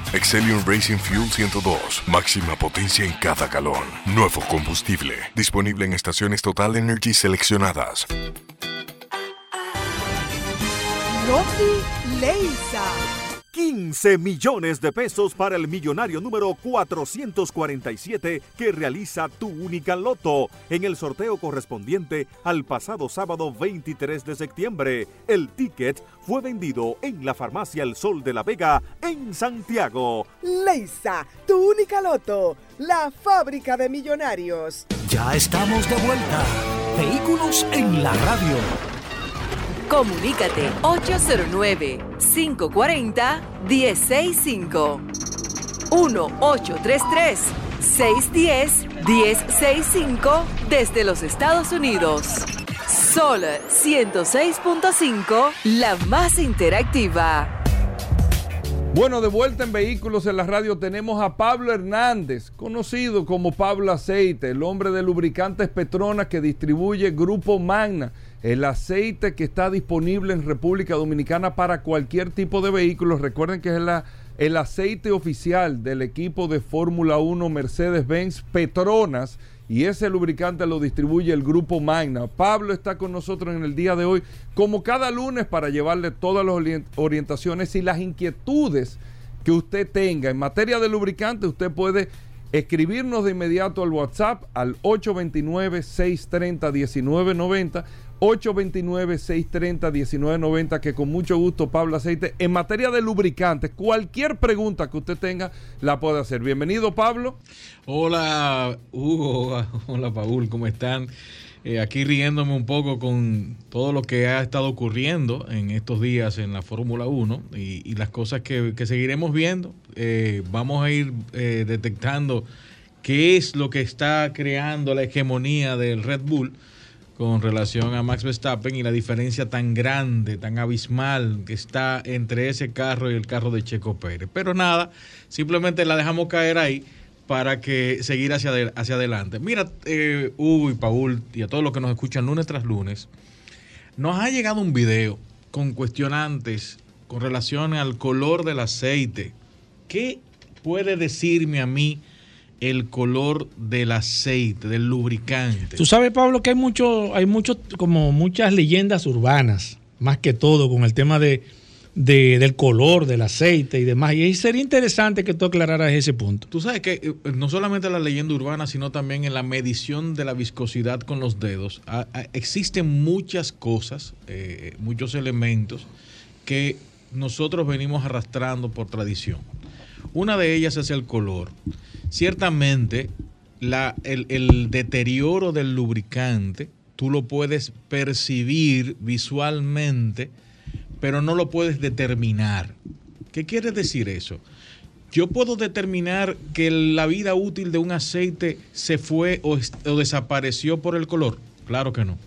Excelium Racing Fuel 102. Máxima potencia en cada galón. Nuevo combustible. Disponible en estaciones Total Energy seleccionadas. Rosy Leisa. 15 millones de pesos para el millonario número 447 que realiza tu única loto en el sorteo correspondiente al pasado sábado 23 de septiembre. El ticket fue vendido en la farmacia El Sol de la Vega en Santiago. Leisa, tu única loto, la fábrica de millonarios. Ya estamos de vuelta. Vehículos en la radio. Comunícate 809-540-1065. 1-833-610-1065 desde los Estados Unidos. Sol 106.5, la más interactiva. Bueno, de vuelta en Vehículos en la Radio tenemos a Pablo Hernández, conocido como Pablo Aceite, el hombre de lubricantes Petronas que distribuye Grupo Magna el aceite que está disponible en República Dominicana para cualquier tipo de vehículos. Recuerden que es el aceite oficial del equipo de Fórmula 1 Mercedes-Benz Petronas y ese lubricante lo distribuye el grupo Magna. Pablo está con nosotros en el día de hoy, como cada lunes, para llevarle todas las orientaciones y las inquietudes que usted tenga. En materia de lubricante, usted puede escribirnos de inmediato al WhatsApp al 829-630-1990 829-630-1990, que con mucho gusto Pablo Aceite, en materia de lubricantes, cualquier pregunta que usted tenga, la puede hacer. Bienvenido, Pablo. Hola, Hugo. <laughs> Hola, Paul, ¿cómo están? Eh, aquí riéndome un poco con todo lo que ha estado ocurriendo en estos días en la Fórmula 1 y, las cosas que, seguiremos viendo. Eh, vamos a ir eh, detectando qué es lo que está creando la hegemonía del Red Bull con relación a Max Verstappen y la diferencia tan grande, tan abismal que está entre ese carro y el carro de Checo Pérez. Pero nada, simplemente la dejamos caer ahí para que seguir hacia, hacia adelante. Mira, eh, Hugo y Paul y a todos los que nos escuchan lunes tras lunes, nos ha llegado un video con cuestionantes con relación al color del aceite. ¿Qué puede decirme a mí? El color del aceite, del lubricante. Tú sabes, Pablo, que hay mucho, hay mucho, como muchas leyendas urbanas, más que todo, con el tema de, del color del aceite y demás. Y sería interesante que tú aclararas ese punto. Tú sabes que eh, no solamente la leyenda urbana, sino también en la medición de la viscosidad con los dedos, existen muchas cosas, eh, muchos elementos que nosotros venimos arrastrando por tradición. Una de ellas es el color. Ciertamente, el, el deterioro del lubricante, tú lo puedes percibir visualmente, pero no lo puedes determinar. ¿Qué quiere decir eso? Yo puedo determinar que la vida útil de un aceite se fue o, desapareció por el color. Claro que no.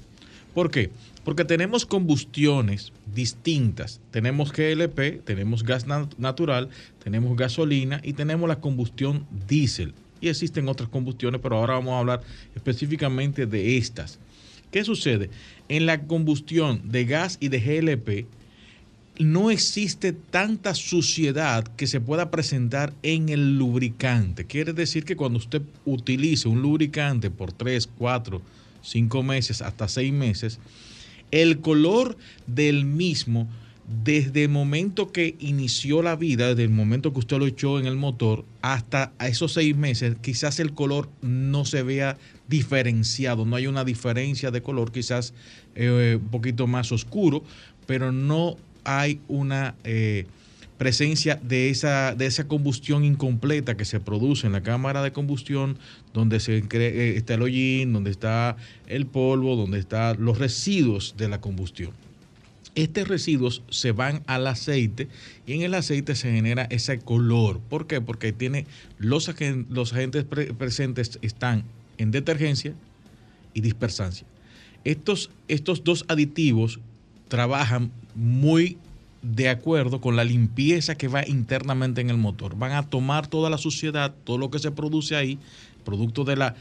¿Por qué? Porque tenemos combustiones distintas. Tenemos GLP, tenemos gas natural, tenemos gasolina y tenemos la combustión diésel. Y existen otras combustiones, pero ahora vamos a hablar específicamente de estas. ¿Qué sucede? En la combustión de gas y de GLP, no existe tanta suciedad que se pueda presentar en el lubricante. Quiere decir que cuando usted utilice un lubricante por 3, 4, 5 meses, hasta 6 meses, el color del mismo, desde el momento que inició la vida, desde el momento que usted lo echó en el motor, hasta esos 6 meses, quizás el color no se vea diferenciado, no hay una diferencia de color, quizás eh, un poquito más oscuro, pero no hay una eh, presencia de esa, de esa combustión incompleta que se produce en la cámara de combustión, donde se eh, está el hollín, donde está el polvo, donde están los residuos de la combustión. Estos residuos se van al aceite y en el aceite se genera ese color. ¿Por qué? Porque tiene los, agentes, los agentes presentes están en detergencia y dispersancia. Estos, estos dos aditivos trabajan muy de acuerdo con la limpieza que va internamente en el motor. Van a tomar toda la suciedad, todo lo que se produce ahí, producto de la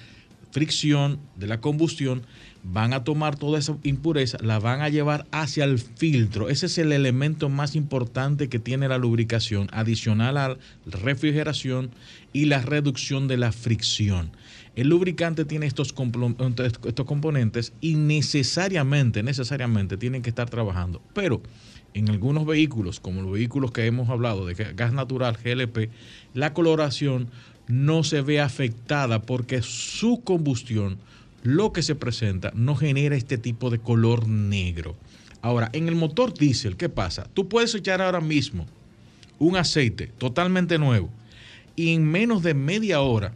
fricción, de la combustión, van a tomar toda esa impureza, la van a llevar hacia el filtro. Ese es el elemento más importante que tiene la lubricación, adicional a la refrigeración y la reducción de la fricción. El lubricante tiene estos, estos componentes y necesariamente, necesariamente tienen que estar trabajando. Pero en algunos vehículos, como los vehículos que hemos hablado de gas natural, GLP, la coloración no se ve afectada porque su combustión, lo que se presenta, no genera este tipo de color negro. Ahora, en el motor diésel, ¿qué pasa? Tú puedes echar ahora mismo un aceite totalmente nuevo y en menos de media hora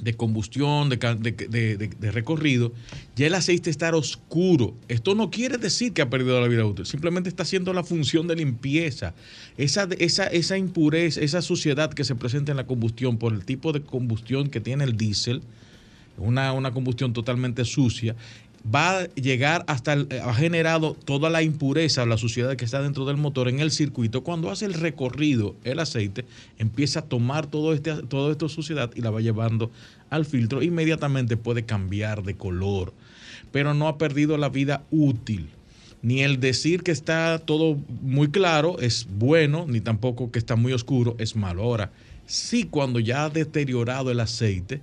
de combustión, de, recorrido, ya el aceite está oscuro. Esto no quiere decir que ha perdido la vida útil, simplemente está haciendo la función de limpieza. Esa, esa, esa impureza, esa suciedad que se presenta en la combustión por el tipo de combustión que tiene el diésel, una, una combustión totalmente sucia, va a llegar hasta, el, ha generado toda la impureza la suciedad que está dentro del motor en el circuito. Cuando hace el recorrido, el aceite empieza a tomar todo este, toda esta suciedad y la va llevando al filtro. Inmediatamente puede cambiar de color, pero no ha perdido la vida útil. Ni el decir que está todo muy claro es bueno, ni tampoco que está muy oscuro es malo. Ahora, sí cuando ya ha deteriorado el aceite,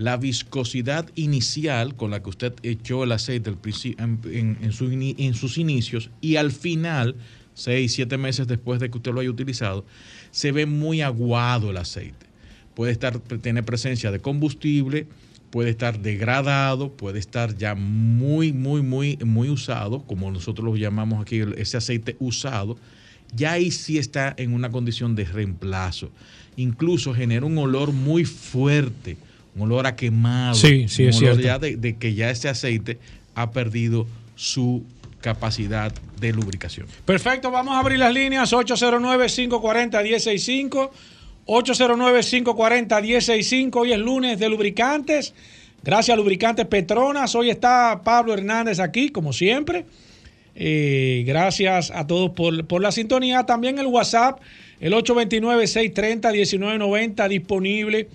la viscosidad inicial con la que usted echó el aceite en, sus inicios y al final, seis, siete meses después de que usted lo haya utilizado, se ve muy aguado el aceite. Puede estar, tiene presencia de combustible, puede estar degradado, puede estar ya muy, muy, muy, muy usado, como nosotros lo llamamos aquí, ese aceite usado, ya ahí sí está en una condición de reemplazo. Incluso genera un olor muy fuerte un olor a quemado. Sí, sí, un olor ya de, que ya ese aceite ha perdido su capacidad de lubricación. Perfecto, vamos a abrir las líneas 809-540-165. 809-540-165. Hoy es lunes de lubricantes. Gracias a Lubricantes Petronas. Hoy está Pablo Hernández aquí, como siempre. Eh, gracias a todos por, por la sintonía. También el WhatsApp, el 829-630-1990, disponible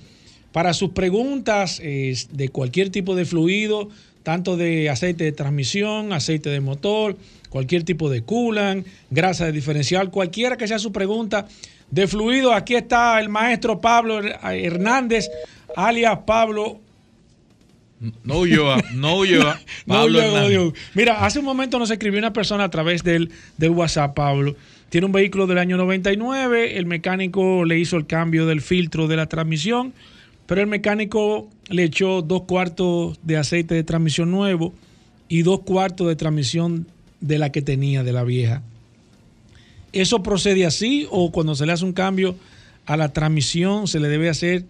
para sus preguntas de cualquier tipo de fluido, tanto de aceite de transmisión, aceite de motor, cualquier tipo de coolant, grasa de diferencial, cualquiera que sea su pregunta de fluido, aquí está el maestro Pablo Hernández, alias Pablo. No yo, no yo, <laughs> Pablo no, Mira, hace un momento nos escribió una persona a través del, del WhatsApp, Pablo. Tiene un vehículo del año 99, el mecánico le hizo el cambio del filtro de la transmisión pero el mecánico le echó dos cuartos de aceite de transmisión nuevo y dos cuartos de transmisión de la que tenía, de la vieja. ¿Eso procede así o cuando se le hace un cambio a la transmisión se le debe hacer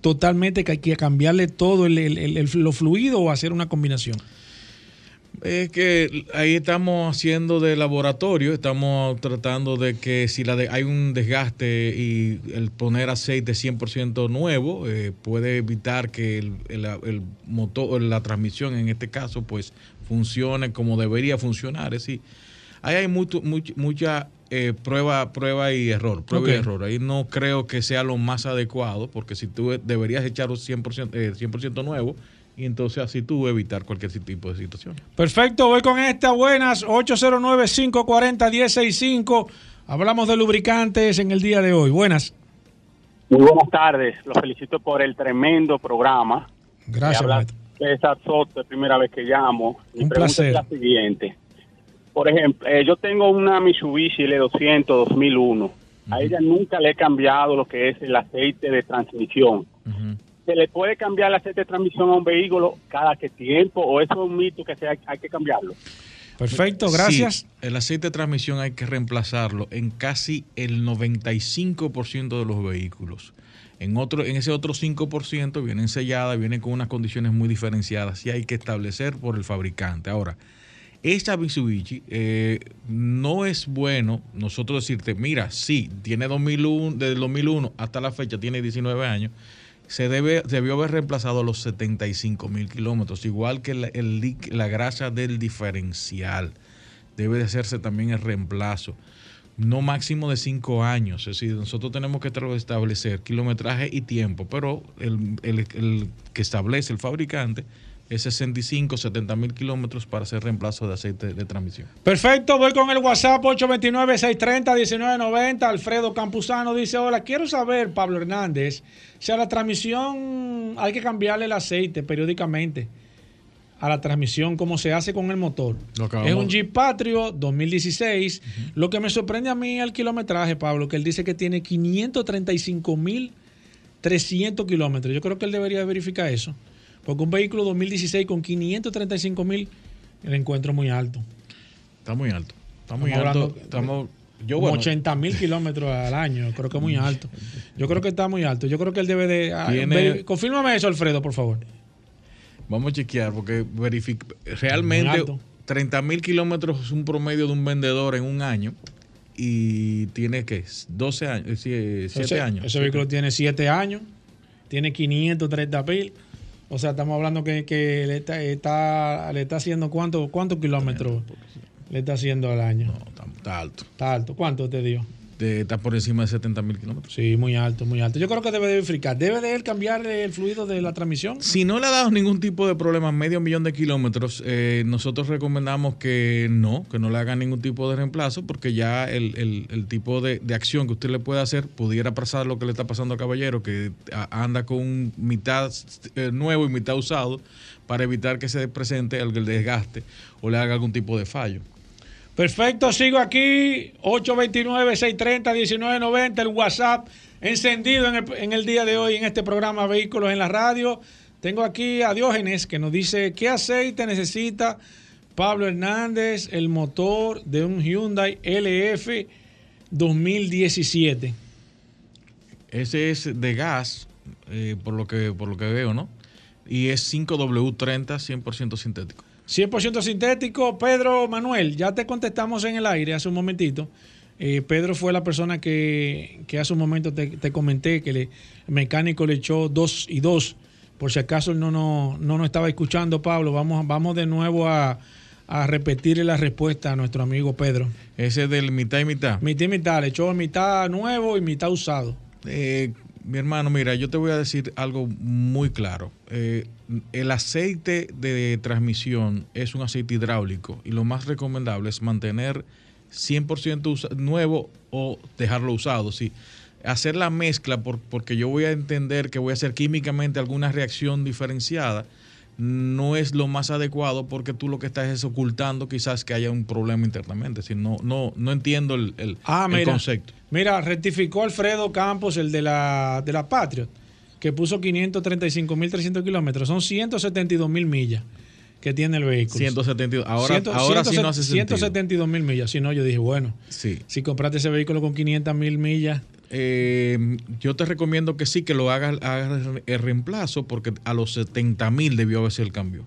totalmente que hay que cambiarle todo el, el, lo fluido o hacer una combinación? Es que ahí estamos haciendo de laboratorio, estamos tratando de que si la hay un desgaste y el poner aceite 100% nuevo eh, puede evitar que el, el, motor, la transmisión en este caso, pues funcione como debería funcionar. Es decir, ahí hay mucho, mucha eh, prueba, prueba y error, prueba y error. Ahí no creo que sea lo más adecuado, porque si tú deberías echar un 100%, eh, 100 nuevo, y entonces así tú evitar cualquier tipo de situación. Perfecto, voy con esta. Buenas, 809-540-1065. Hablamos de lubricantes en el día de hoy. Buenas. Muy buenas tardes. Los felicito por el tremendo programa. Gracias, César Soto, es primera vez que llamo. Mi Un placer. es la siguiente. Por ejemplo, eh, yo tengo una Mitsubishi L200 2001. A ella nunca le he cambiado lo que es el aceite de transmisión se le puede cambiar el aceite de transmisión a un vehículo cada qué tiempo o eso es un mito que se hay, que cambiarlo. Perfecto, gracias. el aceite de transmisión hay que reemplazarlo en casi el 95% de los vehículos. En, otro, en ese otro 5% vienen selladas, vienen con unas condiciones muy diferenciadas y hay que establecer por el fabricante. Ahora, esta Mitsubishi eh, no es bueno nosotros decirte, mira, sí, tiene 2001, desde 2001 hasta la fecha tiene 19 años, se debe, debió haber reemplazado los 75 mil kilómetros, igual que la, la grasa del diferencial. Debe de hacerse también el reemplazo. No máximo de 5 años. Es decir, nosotros tenemos que establecer kilometraje y tiempo, pero el, el que establece el fabricante es 65, 70 mil kilómetros para hacer reemplazo de aceite de transmisión. Perfecto, voy con el WhatsApp 829-630-1990. Alfredo Campuzano dice, hola, quiero saber, Pablo Hernández, si a la transmisión hay que cambiarle el aceite periódicamente a la transmisión como se hace con el motor. Es un Jeep Patrio 2016. Lo que me sorprende a mí es el kilometraje, Pablo, que él dice que tiene 535 mil 300 kilómetros. Yo creo que él debería verificar eso. Porque un vehículo 2016 con 535 mil, el encuentro muy alto. Está muy alto. Está muy alto. estamos, yo, como 80 mil <laughs> kilómetros al año. Creo que es muy alto. Yo creo que está muy alto. Yo creo que él debe de. Ah, confírmame eso, Alfredo, por favor. Vamos a chequear, porque realmente 30 mil kilómetros es un promedio de un vendedor en un año. Y tiene, ¿qué? 12 años, 7 años. Ese vehículo tiene 7 años. Tiene 530 mil. O sea, estamos hablando que, que le, está, le está haciendo cuánto, cuántos kilómetros le está haciendo al año. No, está, alto. Está alto. ¿Cuánto te dio? Está por encima de 70 mil kilómetros. Sí, muy alto, muy alto. Yo creo que debe de verificar. ¿Debe de él cambiar el fluido de la transmisión? Si no le ha dado ningún tipo de problema, medio millón de kilómetros, eh, nosotros recomendamos que no, que no le hagan ningún tipo de reemplazo, porque ya el, tipo de, acción que usted le puede hacer pudiera pasar lo que le está pasando a Caballero, que anda con mitad eh, nuevo y mitad usado, para evitar que se presente el desgaste o le haga algún tipo de fallo. Perfecto, sigo aquí, 829-630-1990, el WhatsApp encendido en el, día de hoy en este programa Vehículos en la Radio. Tengo aquí a Diógenes que nos dice, ¿qué aceite necesita Pablo Hernández el motor de un Hyundai LF 2017? Ese es de gas, eh, por, lo que, por lo que veo, ¿no? Y es 5W30, 100% sintético. 100% sintético. Pedro Manuel, ya te contestamos en el aire hace un momentito. Eh, Pedro fue la persona que, hace un momento te, comenté que el mecánico le echó dos y dos. Por si acaso no, no, no nos estaba escuchando, Pablo, vamos, vamos de nuevo a, a repetirle la respuesta a nuestro amigo Pedro. Ese del mitad y mitad. Mitad y mitad, le echó mitad nuevo y mitad usado. Eh, mi hermano, mira, yo te voy a decir algo muy claro. Eh, el aceite de transmisión es un aceite hidráulico y lo más recomendable es mantener 100% nuevo o dejarlo usado. Sí. Hacer la mezcla porque yo voy a entender que voy a hacer químicamente alguna reacción diferenciada no es lo más adecuado porque tú lo que estás es ocultando quizás que haya un problema internamente. Si no, no, no entiendo el, el, ah, concepto. Mira, rectificó Alfredo Campos, el de la, de la Patriot, que puso 535.300 kilómetros. Son 172 mil millas que tiene el vehículo. 172. Ahora, ahora sí no hace 172 mil millas. Si no, yo dije, bueno, si compraste ese vehículo con 500 mil millas eh, yo te recomiendo que sí, que lo hagas, el reemplazo, porque a los 70 mil debió haber sido el cambio.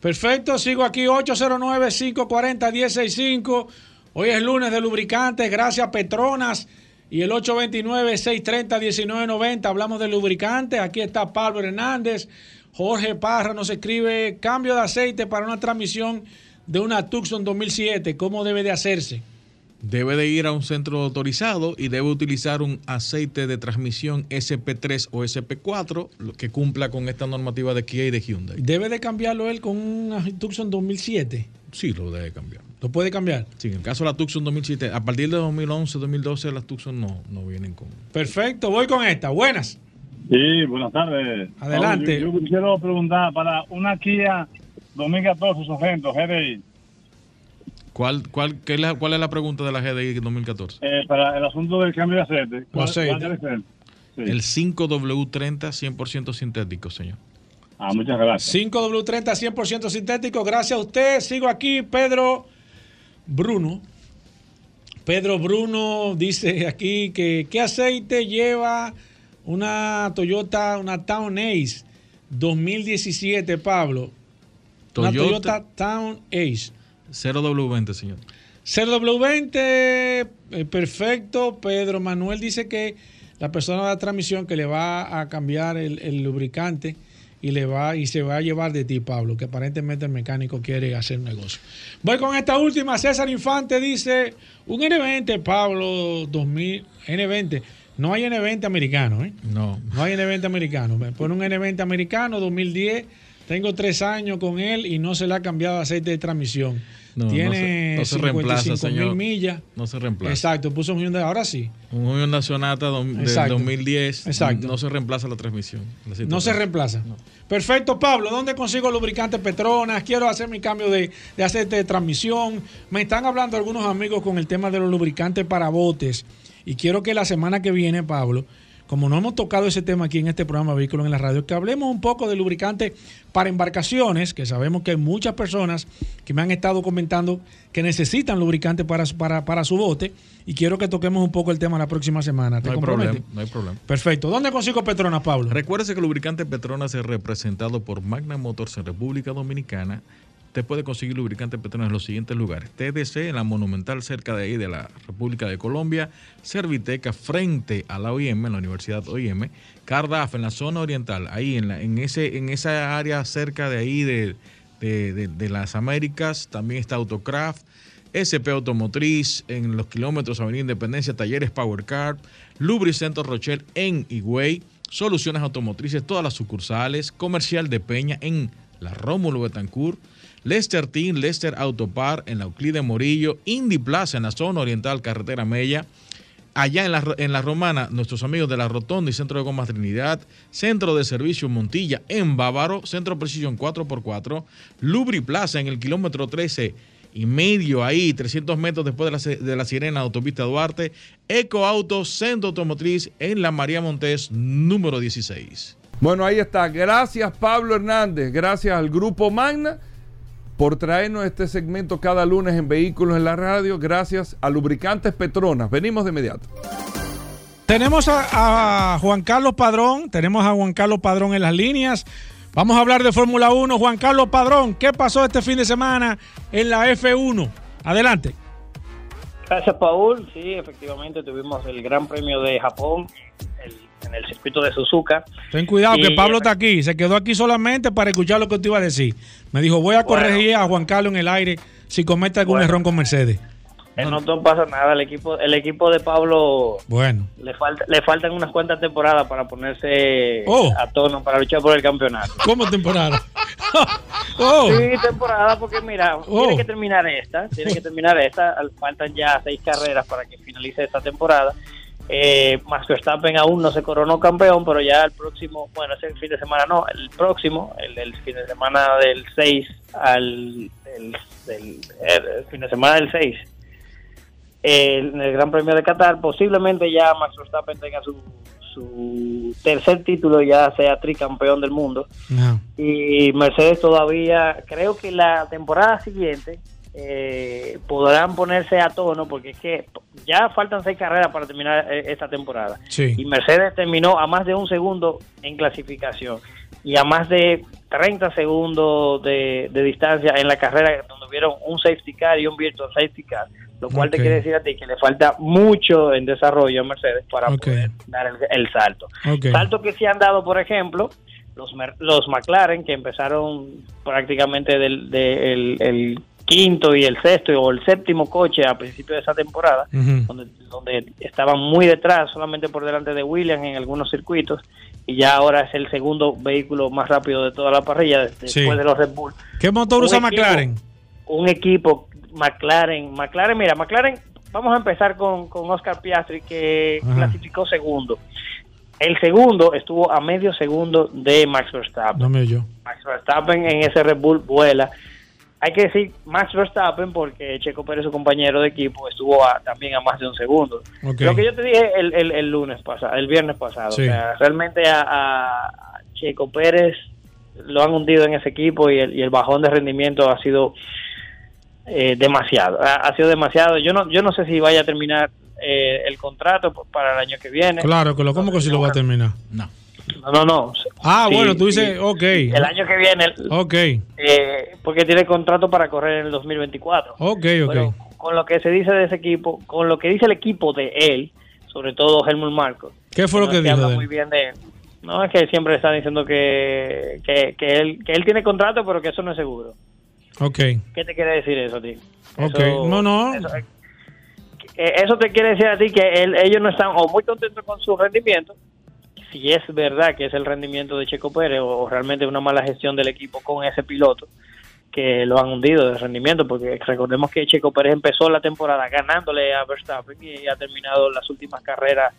Perfecto, sigo aquí 809-540-165. Hoy es lunes de lubricantes, gracias Petronas. Y el 829-630-1990, hablamos de lubricantes. Aquí está Pablo Hernández. Jorge Parra nos escribe cambio de aceite para una transmisión de una Tucson 2007. ¿Cómo debe de hacerse? Debe de ir a un centro autorizado y debe utilizar un aceite de transmisión SP3 o SP4 que cumpla con esta normativa de Kia y de Hyundai. ¿Debe de cambiarlo él con una Tucson 2007? Sí, lo debe cambiar. ¿Lo puede cambiar? Sí, en el caso de la Tucson 2007, a partir de 2011, 2012 las Tucson no, no vienen con... Perfecto, voy con esta. Buenas. Sí, buenas tardes. Adelante. Yo, quiero preguntar para una Kia 2014 Sorrento GDI. ¿Cuál, cuál, qué es la, ¿Cuál es la pregunta de la GDI 2014? Eh, para el asunto del cambio de aceite. ¿Cuál, aceite? El 5W30 100% sintético, señor. Ah, muchas gracias. 5W30 100% sintético. Gracias a usted. Sigo aquí, Pedro Bruno. Pedro Bruno dice aquí que ¿qué aceite lleva una Toyota, una Town Ace 2017, Pablo? Toyota, una Toyota Town Ace. 0W20, señor. 0W20, eh, perfecto. Pedro Manuel dice que la persona de la transmisión que le va a cambiar el, lubricante y le va y se va a llevar de ti, Pablo, que aparentemente el mecánico quiere hacer un negocio. Voy con esta última. César Infante dice, un N20, Pablo, 2000, N20. No hay N20 americano, ¿eh? No. No hay N20 americano. Me pone un N20 americano, 2010. Tengo tres años con él y no se le ha cambiado aceite de transmisión. Tiene no se, reemplaza, señor. millas. No se reemplaza. Exacto, puso un Hyundai, ahora sí. Un Hyundai Sonata del 2010. Exacto. No se reemplaza la transmisión. no se reemplaza. Perfecto, Pablo. ¿Dónde consigo lubricante Petronas? Quiero hacer mi cambio de, de aceite de transmisión. Me están hablando algunos amigos con el tema de los lubricantes para botes. Y quiero que la semana que viene, Pablo, como no hemos tocado ese tema aquí en este programa Vehículos en la Radio, que hablemos un poco de lubricante para embarcaciones, que sabemos que hay muchas personas que me han estado comentando que necesitan lubricante para, para, para su bote y quiero que toquemos un poco el tema la próxima semana. ¿Te no, hay problema, no hay problema. Perfecto. ¿Dónde consigo Petronas, Pablo? Recuérdese que el lubricante Petronas es representado por Magna Motors en República Dominicana Usted puede conseguir lubricante Petronas en los siguientes lugares. TDC en la Monumental cerca de ahí de la República de Colombia. Serviteca frente a la OIM, en la Universidad OIM. Cardaf en la zona oriental, ahí en, la, en, ese, en esa área cerca de ahí de, de, las Américas. También está Autocraft. SP Automotriz en los kilómetros Avenida Independencia, Talleres Power Car, Lubricento Rochelle en Higüey, Soluciones Automotrices, todas las sucursales, Comercial de Peña en la Rómulo Betancourt, Lester Team, Lester Autopar en la Euclide Morillo, Indy Plaza en la zona oriental, carretera Mella. Allá en la, en la Romana, nuestros amigos de la Rotonda y Centro de Gomas Trinidad, Centro de Servicio Montilla en Bávaro, Centro Precision 4x4, Lubri Plaza en el kilómetro 13 y medio ahí, 300 metros después de la, de la Sirena Autopista Duarte, Eco Auto, Centro Automotriz en la María Montés número 16. Bueno, ahí está. Gracias Pablo Hernández, gracias al Grupo Magna por traernos este segmento cada lunes en Vehículos en la Radio, gracias a Lubricantes Petronas. Venimos de inmediato. Tenemos a, Juan Carlos Padrón, tenemos a Juan Carlos Padrón en las líneas. Vamos a hablar de Fórmula 1. Juan Carlos Padrón, ¿qué pasó este fin de semana en la F1? Adelante. Gracias, Paul. Sí, efectivamente tuvimos el Gran Premio de Japón, el en el circuito de Suzuka. Ten cuidado que Pablo está aquí, se quedó aquí solamente para escuchar lo que te iba a decir. Me dijo, voy a corregir a Juan Carlos en el aire si comete algún error con Mercedes. no, pasa nada, el equipo el equipo de Pablo bueno. le falta le faltan unas cuantas temporadas para ponerse oh. a tono para luchar por el campeonato. ¿Cómo temporada? <laughs> oh. Sí, temporada porque mira, tiene oh. que terminar esta, tiene que <laughs> terminar esta, faltan ya seis carreras para que finalice esta temporada eh, Max Verstappen aún no se coronó campeón, pero ya el próximo, bueno, ese fin de semana no, el próximo, el, fin de semana del 6 al el, fin de semana del 6, en el Gran Premio de Qatar, posiblemente ya Max Verstappen tenga su, su tercer título, ya sea tricampeón del mundo. Y Mercedes todavía, creo que la temporada siguiente, eh, podrán ponerse a tono porque es que ya faltan seis carreras para terminar eh, esta temporada. Y Mercedes terminó a más de un segundo en clasificación y a más de 30 segundos de, distancia en la carrera donde hubieron un safety car y un virtual safety car, lo cual te quiere decir a ti que le falta mucho en desarrollo a Mercedes para poder dar el, salto. Salto que se han dado, por ejemplo, los, los McLaren que empezaron prácticamente del, el quinto y el sexto o el séptimo coche a principio de esa temporada, donde, donde estaban muy detrás, solamente por delante de Williams en algunos circuitos, y ya ahora es el segundo vehículo más rápido de toda la parrilla después de los Red Bull. ¿Qué motor usa McLaren? Un equipo McLaren, McLaren, mira, McLaren, vamos a empezar con, con Oscar Piastri que clasificó segundo. El segundo estuvo a medio segundo de Max Verstappen. No me yo. Max Verstappen en ese Red Bull vuela hay que decir Max Verstappen porque Checo Pérez, su compañero de equipo, estuvo también a más de un segundo. Lo que yo te dije el, el, lunes pasado, el viernes pasado. realmente a, Checo Pérez lo han hundido en ese equipo y el, y el bajón de rendimiento ha sido eh, demasiado. Ha, sido demasiado. Yo no, yo no sé si vaya a terminar eh, el contrato para el año que viene. Claro, que lo, ¿cómo que si lo va a terminar? No. No, no, no. Ah, bueno, tú dices, ok. El año que viene. Ok. Eh, porque tiene contrato para correr en el 2024. Ok, ok. con lo que se dice de ese equipo, con lo que dice el equipo de él, sobre todo Helmut Marco. ¿Qué fue lo que, dijo? muy bien de él. No, es que siempre está diciendo que, que, que, él, que él tiene contrato, pero que eso no es seguro. Ok. ¿Qué te quiere decir eso, tío? Ok, no, no. Eso, eso, te quiere decir a ti que ellos no están o muy contentos con su rendimiento si es verdad que es el rendimiento de Checo Pérez o, realmente una mala gestión del equipo con ese piloto que lo han hundido de rendimiento, porque recordemos que Checo Pérez empezó la temporada ganándole a Verstappen y ha terminado las últimas carreras,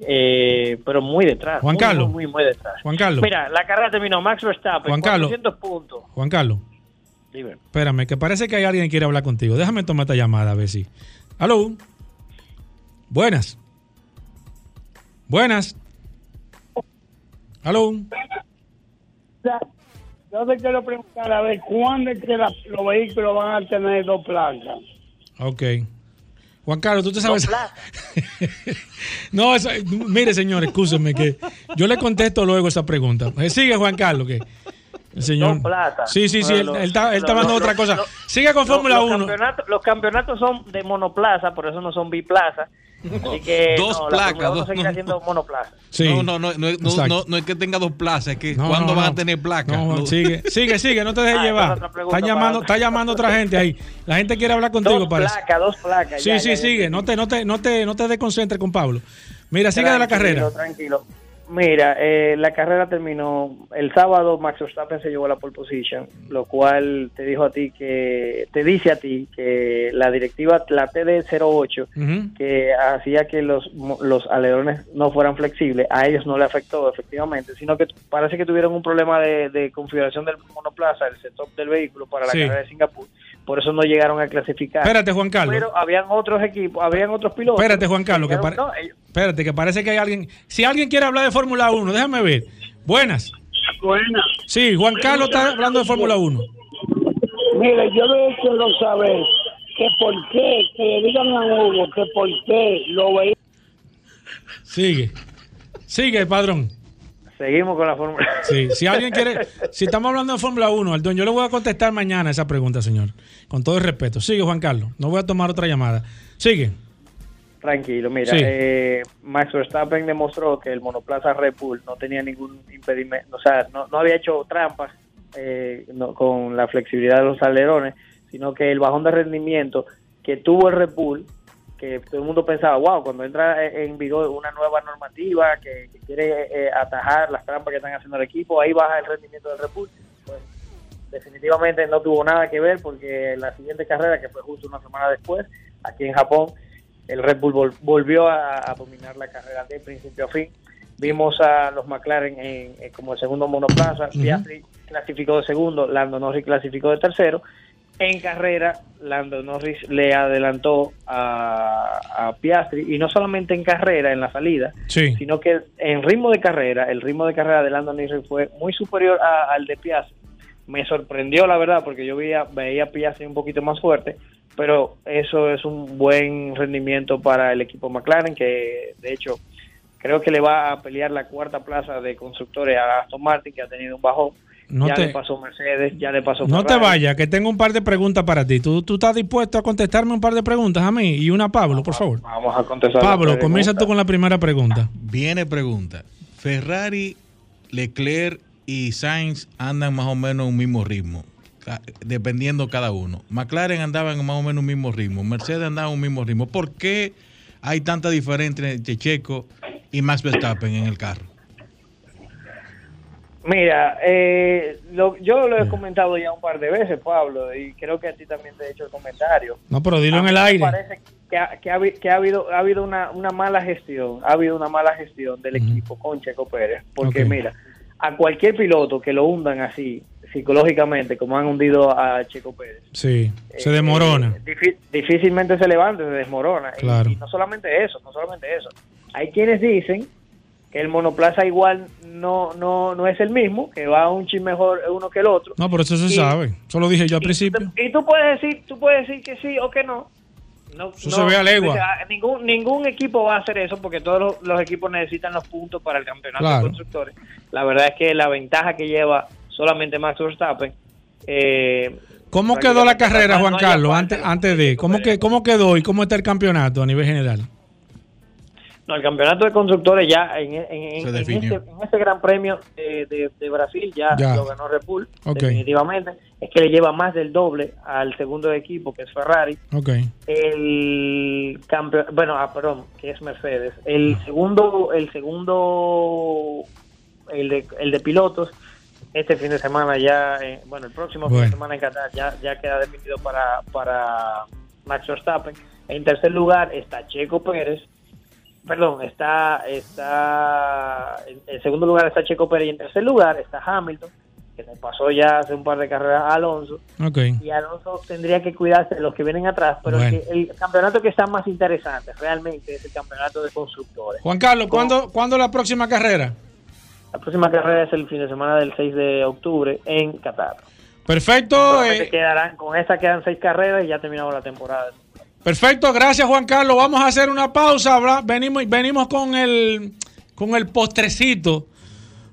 eh, pero muy detrás. Juan Carlos. Muy, muy, detrás. Juan Carlos. Mira, la carrera terminó Max Verstappen, Juan Carlos. puntos. Juan Carlos. Espérame, que parece que hay alguien que quiere hablar contigo. Déjame tomar esta llamada a ver si. Aló. Buenas. Buenas. ¿Aló? Yo te quiero preguntar a ver cuándo es que los vehículos van a tener dos placas. Ok. Juan Carlos, tú te sabes. <laughs> no, mire, señor, escúcheme que yo le contesto luego esa pregunta. Eh, sigue, Juan Carlos, que el señor. Sí, sí, sí, él, está, él hablando de otra cosa. Sigue con Fórmula 1. los campeonatos son de monoplaza, por eso no son biplaza dos placas. Dos, haciendo monoplaza. No, no, no, no, no, es que tenga dos plazas, es que cuando van a tener placas. sigue, sigue, sigue, no te dejes llevar. Está llamando, está llamando otra gente ahí. La gente quiere hablar contigo, dos Placas, dos placas. Sí, sí, sigue. No te, no te, no te, no te desconcentres con Pablo. Mira, sigue de la carrera. Tranquilo. Mira, eh, la carrera terminó el sábado. Max Verstappen se llevó la pole position, lo cual te dijo a ti que te dice a ti que la directiva, la TD08, que hacía que los los alerones no fueran flexibles, a ellos no le afectó efectivamente, sino que parece que tuvieron un problema de, configuración del monoplaza, el setup del vehículo para la carrera de Singapur por eso no llegaron a clasificar. Espérate, Juan Carlos. Pero habían otros equipos, habían otros pilotos. Espérate, Juan Carlos, que, espérate, que parece que hay alguien. Si alguien quiere hablar de Fórmula 1, déjame ver. Buenas. Buenas. Sí, Juan Carlos está hablando de Fórmula 1. Mire, yo quiero saber que por qué, que le digan a Hugo que por qué lo veía. Sigue. Sigue, padrón. Seguimos con la Fórmula Sí, si alguien quiere, <laughs> si estamos hablando de Fórmula 1, Aldón, yo le voy a contestar mañana esa pregunta, señor. Con todo el respeto. Sigue, Juan Carlos. No voy a tomar otra llamada. Sigue. Tranquilo, mira, eh, Max Verstappen demostró que el monoplaza Red Bull no tenía ningún impedimento, o sea, no, no había hecho trampas eh, con la flexibilidad de los alerones, sino que el bajón de rendimiento que tuvo el Red Bull que todo el mundo pensaba, wow, cuando entra en vigor una nueva normativa que, quiere eh, atajar las trampas que están haciendo el equipo, ahí baja el rendimiento del Red Bull. Pues definitivamente no tuvo nada que ver porque la siguiente carrera, que fue justo una semana después, aquí en Japón, el Red Bull volvió a, dominar la carrera de principio a fin. Vimos a los McLaren en, como el segundo monoplaza, Piastri clasificó de segundo, Lando Norris clasificó de tercero en carrera, Lando Norris le adelantó a, Piastri, y no solamente en carrera, en la salida, sino que en ritmo de carrera, el ritmo de carrera de Lando Norris fue muy superior al de Piastri. Me sorprendió, la verdad, porque yo veía, veía Piastri un poquito más fuerte, pero eso es un buen rendimiento para el equipo McLaren, que de hecho creo que le va a pelear la cuarta plaza de constructores a Aston Martin, que ha tenido un bajón. Ya le pasó Mercedes, ya le pasó No te vayas, que tengo un par de preguntas para ti. ¿Tú, ¿Tú estás dispuesto a contestarme un par de preguntas a mí y una a Pablo, por favor? Vamos a contestar. Pablo, comienza tú con la primera pregunta. Viene pregunta. Ferrari, Leclerc y Sainz andan más o menos en un mismo ritmo, dependiendo cada uno. McLaren andaba en más o menos un mismo ritmo, Mercedes andaba en un mismo ritmo. ¿Por qué hay tanta diferencia entre Checo y Max Verstappen en el carro? Mira, eh, yo lo he comentado ya un par de veces, Pablo, y creo que a ti también te he hecho el comentario. No, pero dilo en el aire. Parece que ha, que ha, habido, ha habido una, una, mala gestión, ha habido una mala gestión del equipo con Checo Pérez, porque mira, a cualquier piloto que lo hundan así, psicológicamente, como han hundido a Checo Pérez. Sí, se desmorona. Eh, difícilmente se levanta, se desmorona. Claro. Y, no solamente eso, no solamente eso. Hay quienes dicen el monoplaza igual no no no es el mismo, que va un chin mejor uno que el otro. No, por eso se sabe. Eso lo dije yo al principio. Y tú puedes decir, tú puedes decir que sí o que no. No, eso se ve a legua. ningún, ningún equipo va a hacer eso porque todos los, equipos necesitan los puntos para el campeonato de constructores. La verdad es que la ventaja que lleva solamente Max Verstappen. Eh, ¿Cómo quedó la carrera, Juan Carlos, antes, antes de? ¿Cómo, que, ¿Cómo quedó y cómo está el campeonato a nivel general? No, el campeonato de constructores ya en, en, este, gran premio de, Brasil ya, lo ganó Red Bull, definitivamente. Es que le lleva más del doble al segundo equipo, que es Ferrari. El campeón, bueno, ah, perdón, que es Mercedes. El segundo, el segundo, el de, el de pilotos este fin de semana ya, eh, bueno, el próximo fin de semana en Qatar ya, ya queda definido para, para Max Verstappen. En tercer lugar está Checo Pérez, perdón, está, está, en, segundo lugar está Checo Pérez y en tercer lugar está Hamilton, que se pasó ya hace un par de carreras a Alonso. Y Alonso tendría que cuidarse de los que vienen atrás, pero el, campeonato que está más interesante realmente es el campeonato de constructores. Juan Carlos, ¿cuándo, ¿cuándo la próxima carrera? La próxima carrera es el fin de semana del 6 de octubre en Qatar. Perfecto. Eh. Quedarán, con esta quedan seis carreras y ya terminamos la temporada. Perfecto, gracias Juan Carlos. Vamos a hacer una pausa. Venimos, venimos con el con el postrecito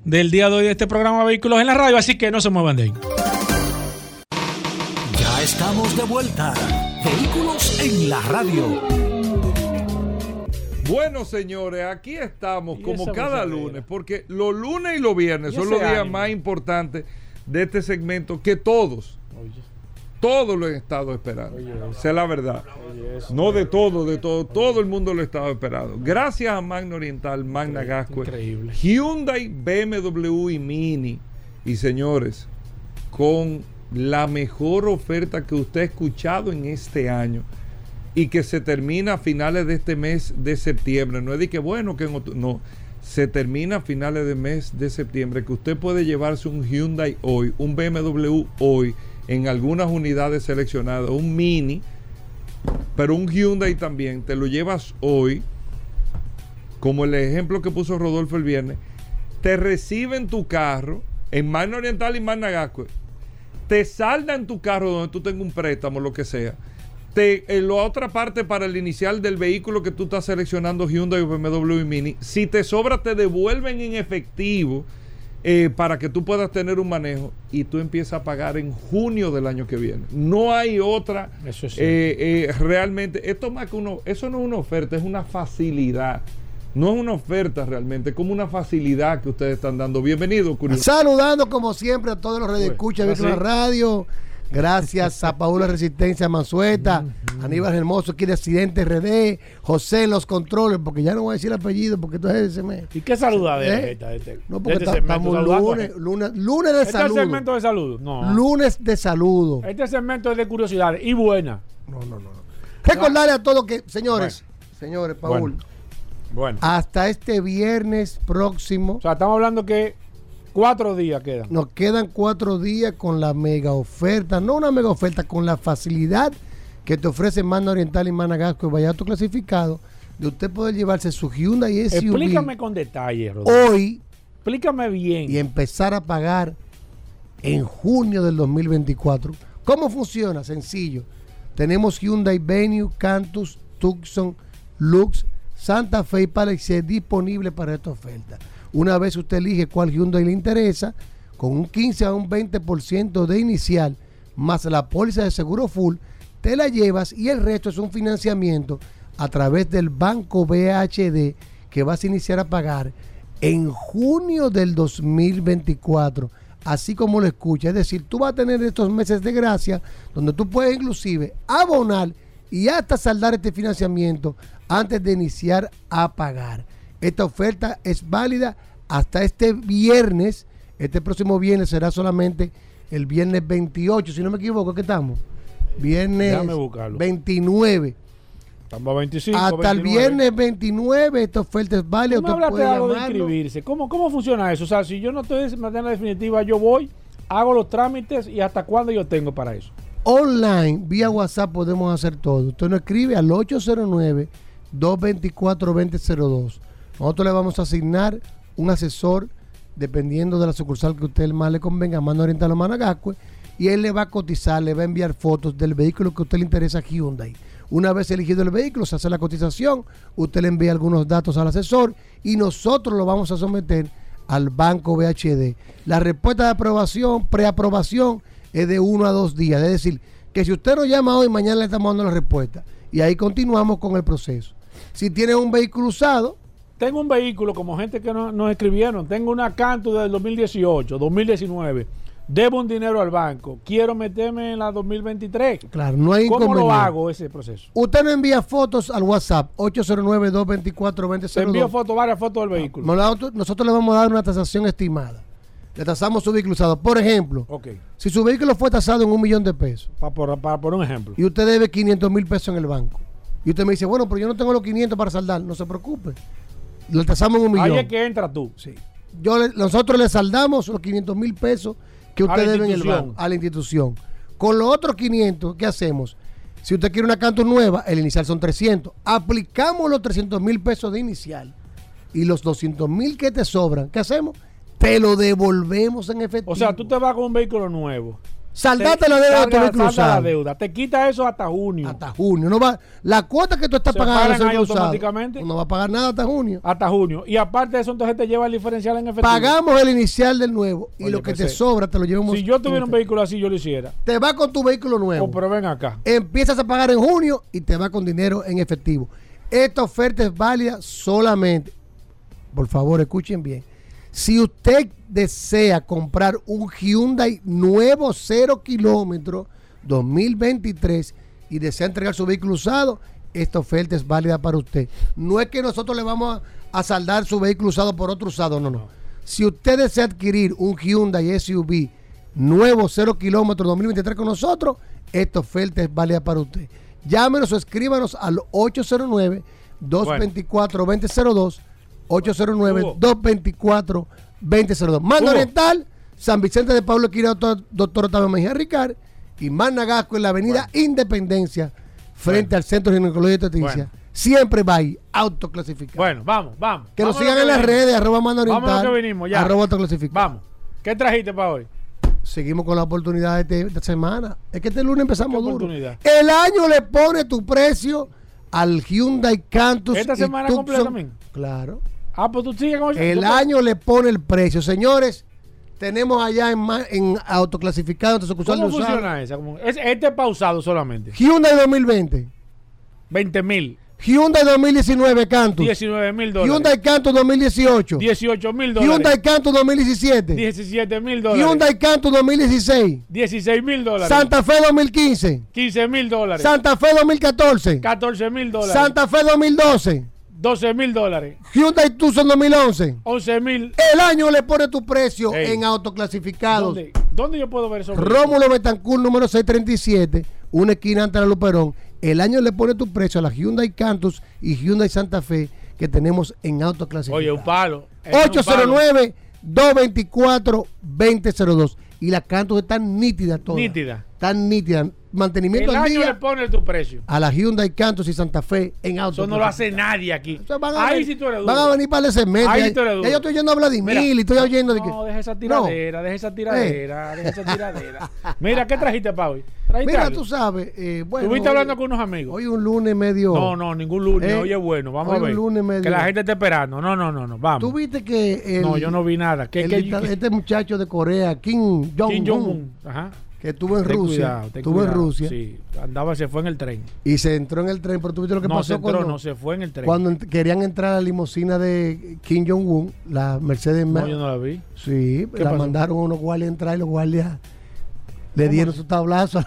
del día de hoy de este programa Vehículos en la Radio, así que no se muevan de ahí. Ya estamos de vuelta. Vehículos en la Radio. Bueno, señores, aquí estamos como cada lunes, porque los lunes y los viernes son los días más importantes de este segmento que todos. Todos lo han estado esperando. Esa es la verdad. no de todo, de todo. Todo el mundo lo ha estado esperando. Gracias a Magna Oriental, Magna Gasco, Hyundai, BMW y Mini. Y señores, con la mejor oferta que usted ha escuchado en este año y que se termina a finales de este mes de septiembre. No es de que bueno, que no, se termina a finales de mes de septiembre, que usted puede llevarse un Hyundai hoy, un BMW hoy, en algunas unidades seleccionadas, un Mini, pero un Hyundai también, te lo llevas hoy, como el ejemplo que puso Rodolfo el viernes, te reciben tu carro en Magna Oriental y Magna te saldan tu carro donde tú tengas un préstamo, lo que sea en la otra parte para el inicial del vehículo que tú estás seleccionando Hyundai BMW Mini, si te sobra te devuelven en efectivo eh, para que tú puedas tener un manejo y tú empiezas a pagar en junio del año que viene. No hay otra. Eso sí. Eh, eh, realmente, esto más que uno, eso no es una oferta, es una facilidad. No es una oferta realmente, es como una facilidad que ustedes están dando. Bienvenido, curioso. Saludando como siempre a todos los redes escucha de la radio. Gracias a Paula Resistencia Mansueta, Aníbal Hermoso, aquí de Accidente RD, José en los controles, porque ya no voy a decir el apellido, porque tú es ese mes. ¿Y qué saluda de ¿Eh? este, No, porque este estamos lunes, lunes, lunes, de salud. Este segmento de salud. No. Lunes de saludo. Este segmento es de curiosidades y buena. No, no, no. Recordarle a todos que, señores, señores, Paul. bueno. Hasta este viernes próximo. O sea, estamos hablando que Cuatro días quedan. Nos quedan cuatro días con la mega oferta, no una mega oferta, con la facilidad que te ofrece Manda Oriental y Managasco y Vallato clasificado, de usted poder llevarse su Hyundai SUV. Explícame con detalle, Rodolfo. Hoy. Explícame bien. Y empezar a pagar en junio del 2024. ¿Cómo funciona? Sencillo. Tenemos Hyundai Venue, Cantus, Tucson, Lux, Santa Fe y Palisade disponibles para esta oferta. Una vez usted elige cuál Hyundai le interesa, con un 15 a un 20% de inicial, más la póliza de seguro full, te la llevas y el resto es un financiamiento a través del banco BHD que vas a iniciar a pagar en junio del 2024, así como lo escucha. Es decir, tú vas a tener estos meses de gracia donde tú puedes inclusive abonar y hasta saldar este financiamiento antes de iniciar a pagar. Esta oferta es válida hasta este viernes. Este próximo viernes será solamente el viernes 28, si no me equivoco, ¿qué estamos? Viernes 29. Estamos a 25. Hasta el viernes 29 esta oferta es válida. ¿Cómo hablaste algo de inscribirse? ¿Cómo, ¿Cómo funciona eso? O sea, si yo no estoy en la definitiva, yo voy, hago los trámites y hasta cuándo yo tengo para eso. Online, vía WhatsApp podemos hacer todo. Usted nos escribe al 809-224-2002. Nosotros le vamos a asignar un asesor dependiendo de la sucursal que usted más le convenga, Mano Oriental o Managascue, y él le va a cotizar, le va a enviar fotos del vehículo que a usted le interesa a Hyundai. Una vez elegido el vehículo, se hace la cotización, usted le envía algunos datos al asesor y nosotros lo vamos a someter al banco VHD. La respuesta de aprobación, preaprobación, es de uno a dos días. Es decir, que si usted nos llama hoy, mañana le estamos dando la respuesta. Y ahí continuamos con el proceso. Si tiene un vehículo usado, tengo un vehículo, como gente que nos escribieron, tengo una Canto del 2018, 2019. Debo un dinero al banco. Quiero meterme en la 2023. Claro, no hay ¿Cómo lo hago ese proceso? Usted no envía fotos al WhatsApp 809-224-2002. Envío fotos, varias fotos del vehículo. Nosotros le vamos a dar una tasación estimada. Le tasamos su vehículo usado. Por ejemplo, si su vehículo fue tasado en un millón de pesos. Para por, por un ejemplo. Y usted debe 500 mil pesos en el banco. Y usted me dice, bueno, pero yo no tengo los 500 para saldar. No se preocupe lo tasamos en un millón. Ahí es que entra tú. Sí. Yo nosotros le saldamos los 500 mil pesos que usted debe en el banco, a la institución. Con los otros 500, ¿qué hacemos? Si usted quiere una canto nueva, el inicial son 300. Aplicamos los 300 mil pesos de inicial y los 200 mil que te sobran, ¿qué hacemos? Te lo devolvemos en efectivo. O sea, tú te vas con un vehículo nuevo Saldate la deuda salda la deuda. Te quita eso hasta junio. Hasta junio. No va, la cuota que tú estás pagando automáticamente. no va a pagar nada hasta junio. Hasta junio. Y aparte de eso, entonces te lleva el diferencial en efectivo. Pagamos el inicial del nuevo y lo que te sobra te lo llevamos. Si yo tuviera un vehículo así, yo lo hiciera. Te va con tu vehículo nuevo. Oh, pero ven acá. Empiezas a pagar en junio y te va con dinero en efectivo. Esta oferta es válida solamente. Por favor, escuchen bien si usted desea comprar un Hyundai nuevo 0 kilómetros 2023 y desea entregar su vehículo usado, esta oferta es válida para usted. No es que nosotros le vamos a, saldar su vehículo usado por otro usado, no, no. Si usted desea adquirir un Hyundai SUV nuevo 0 kilómetros 2023 con nosotros, esta oferta es válida para usted. Llámenos o escríbanos al 809 224 2002 809-224-2002. Mando Oriental, San Vicente de Pablo Quira, doctor, Octavio Mejía Ricard y Managasco en la avenida Independencia, frente al Centro de Ginecología y Tetricia. Siempre va ahí, autoclasificado. Bueno, vamos, vamos. Que nos sigan en las redes, arroba Mando Oriental. Vamos que venimos, ya. Arroba autoclasificado. Vamos. ¿Qué trajiste para hoy? Seguimos con la oportunidad de esta semana. Es que este lunes empezamos duro. El año le pone tu precio al Hyundai Cantus. ¿Esta semana completa también? Claro. Ah, pues tú con El año le pone el precio. Señores, tenemos allá en, en autoclasificado. ¿Cómo funciona esa? Es, este pausado solamente. Hyundai 2020. 20 mil. Hyundai 2019 Cantus. 19 mil dólares. Hyundai Cantus 2018. 18 mil dólares. Hyundai Cantus 2017. 17 mil dólares. Hyundai Cantus 2016. 16 mil dólares. Santa Fe 2015. 15 mil dólares. Santa Fe 2014. 14 mil dólares. Santa Fe 2012. 12 mil dólares. Hyundai Tucson 2011. 11 mil. El año le pone tu precio en autoclasificados. ¿Dónde? ¿Dónde yo puedo ver eso? Rómulo Betancourt, número 637, una esquina ante la Luperón. El año le pone tu precio a la Hyundai Cantus y Hyundai Santa Fe que tenemos en autoclasificados. Oye, un palo. 809-224-2002. Y la Cantus está nítida toda. Nítida. Tan nítida. Mantenimiento el al año día le pone tu precio. a la Hyundai Cantos y Santa Fe en auto. Eso no lo hace nadie aquí. van a, Ahí venir, sí tú eres van a venir para el cemento. Ahí sí tú eres duro. ya yo estoy oyendo a Vladimir Mira, y estoy oyendo de que. No, deja esa tiradera, deja esa tiradera, deja esa tiradera. Mira, ¿qué trajiste para hoy? ¿Trajiste Mira, algo? tú sabes, eh, bueno. ¿Estuviste hablando con unos amigos? Hoy un lunes medio. No, no, ningún lunes. Eh, Oye, bueno, vamos hoy a ver. un lunes medio. Que la gente está esperando. No, no, no, no. Vamos. Tú viste que. El, no, yo no vi nada. ¿Qué, el qué- dicta- qué- este muchacho de Corea, Kim Jong-un, Kim Jong-un. Ajá. Que estuvo en Ten Rusia, cuidado, en. Rusia Sí, andaba, se fue en el tren. y se entró en el tren, pero tú viste lo que no pasó se entró, cuando, no se fue en el tren. cuando querían entrar a la limusina de Kim Jong-un, la Mercedes no, yo no la vi. Sí, ¿Qué la pasó? mandaron a unos guardias a entrar y los guardias le dieron su tablazo.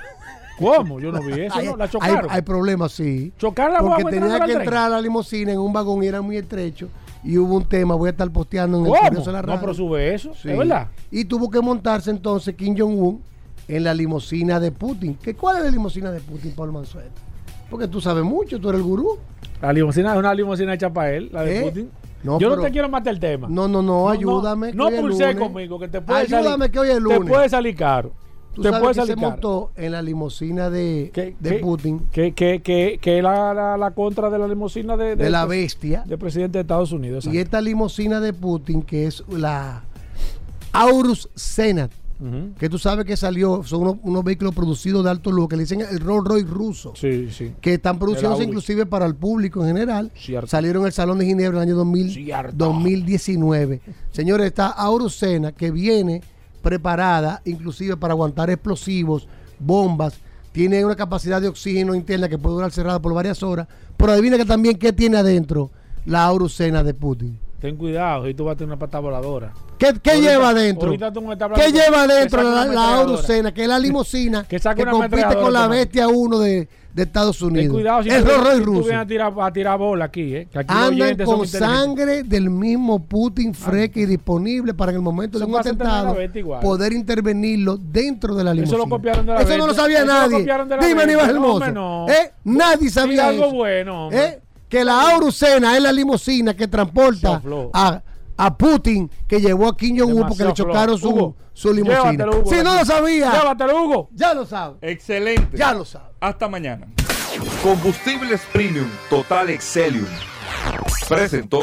¿Cómo? Yo no vi eso. hay, no, la hay- chocaron. hay problemas, sí. Chocaron la Porque guagua tenía entrando que entrar a la limusina en un vagón y era muy estrecho. Y hubo un tema, voy a estar posteando en el ¿Cómo? Curioso de la No, Radio. pero sube eso. Sí. ¿Es verdad? Y tuvo que montarse entonces Kim Jong-un en la limusina de Putin. ¿Qué, ¿Cuál es la limusina de Putin, Pablo Manzueta? Porque tú sabes mucho, tú eres el gurú. La limusina es una limusina hecha para él, la de ¿Eh? Putin. No, yo no te quiero matar el tema. No, no, no, ayúdame. que No, es pulse lunes. conmigo, que te puede Ayúdame salir, que hoy es lunes. Te puede salir caro. Tú te sabes que salir se caro. montó en la limusina de, de ¿Qué? Putin, Que, que, que, que la, la, la contra de la limusina de, de la del- bestia. del presidente de Estados Unidos. Y esta limusina de Putin, que es la Aurus Senat, Que tú sabes que salió, son unos, unos vehículos producidos de alto lujo, que le dicen el Rolls Royce ruso. Sí, sí. que están Audi. inclusive para el público en general. Cierto. Salieron el Salón de Ginebra en el año 2000 Cierto. 2019. Señores, está Aurucena que viene preparada inclusive para aguantar explosivos, bombas. Tiene una capacidad de oxígeno interna que puede durar cerrada por varias horas. Pero adivina que también qué tiene adentro la Aurucena de Putin. Ten cuidado, y tú vas a tener una pata voladora. ¿Qué, qué Ahorita- lleva adentro? ¿Qué lleva adentro la, la. Aurucena, que es la limusina <laughs> Que compite con la bestia 1 de, de Estados Ten Unidos? cuidado si Rolls Royce tú ruso. a tirar, a tirar bola aquí, ¿eh? Que aquí los Andan con sangre del mismo Putin fresca y disponible para en el momento de Eso un atentado poder intervenirlo dentro de la Eso limusina. lo copiaron de la Eso no lo sabía Eso lo nadie. la Dime. Aníbal No, Hermoso. hombre, no. ¿Eh? Nadie sabía algo eso. bueno, hombre. ¿Eh? Que la Aurucena es la limusina que transporta a, a Putin que llevó a Kim Jong-un porque le chocaron su. Hugo, su limusina. llévatelo, Hugo, Si no lo sabía, Llévatelo, Hugo. ya lo sabe. Excelente. Ya lo sabe. Hasta mañana. Combustibles Premium Total Excelium. Presentó.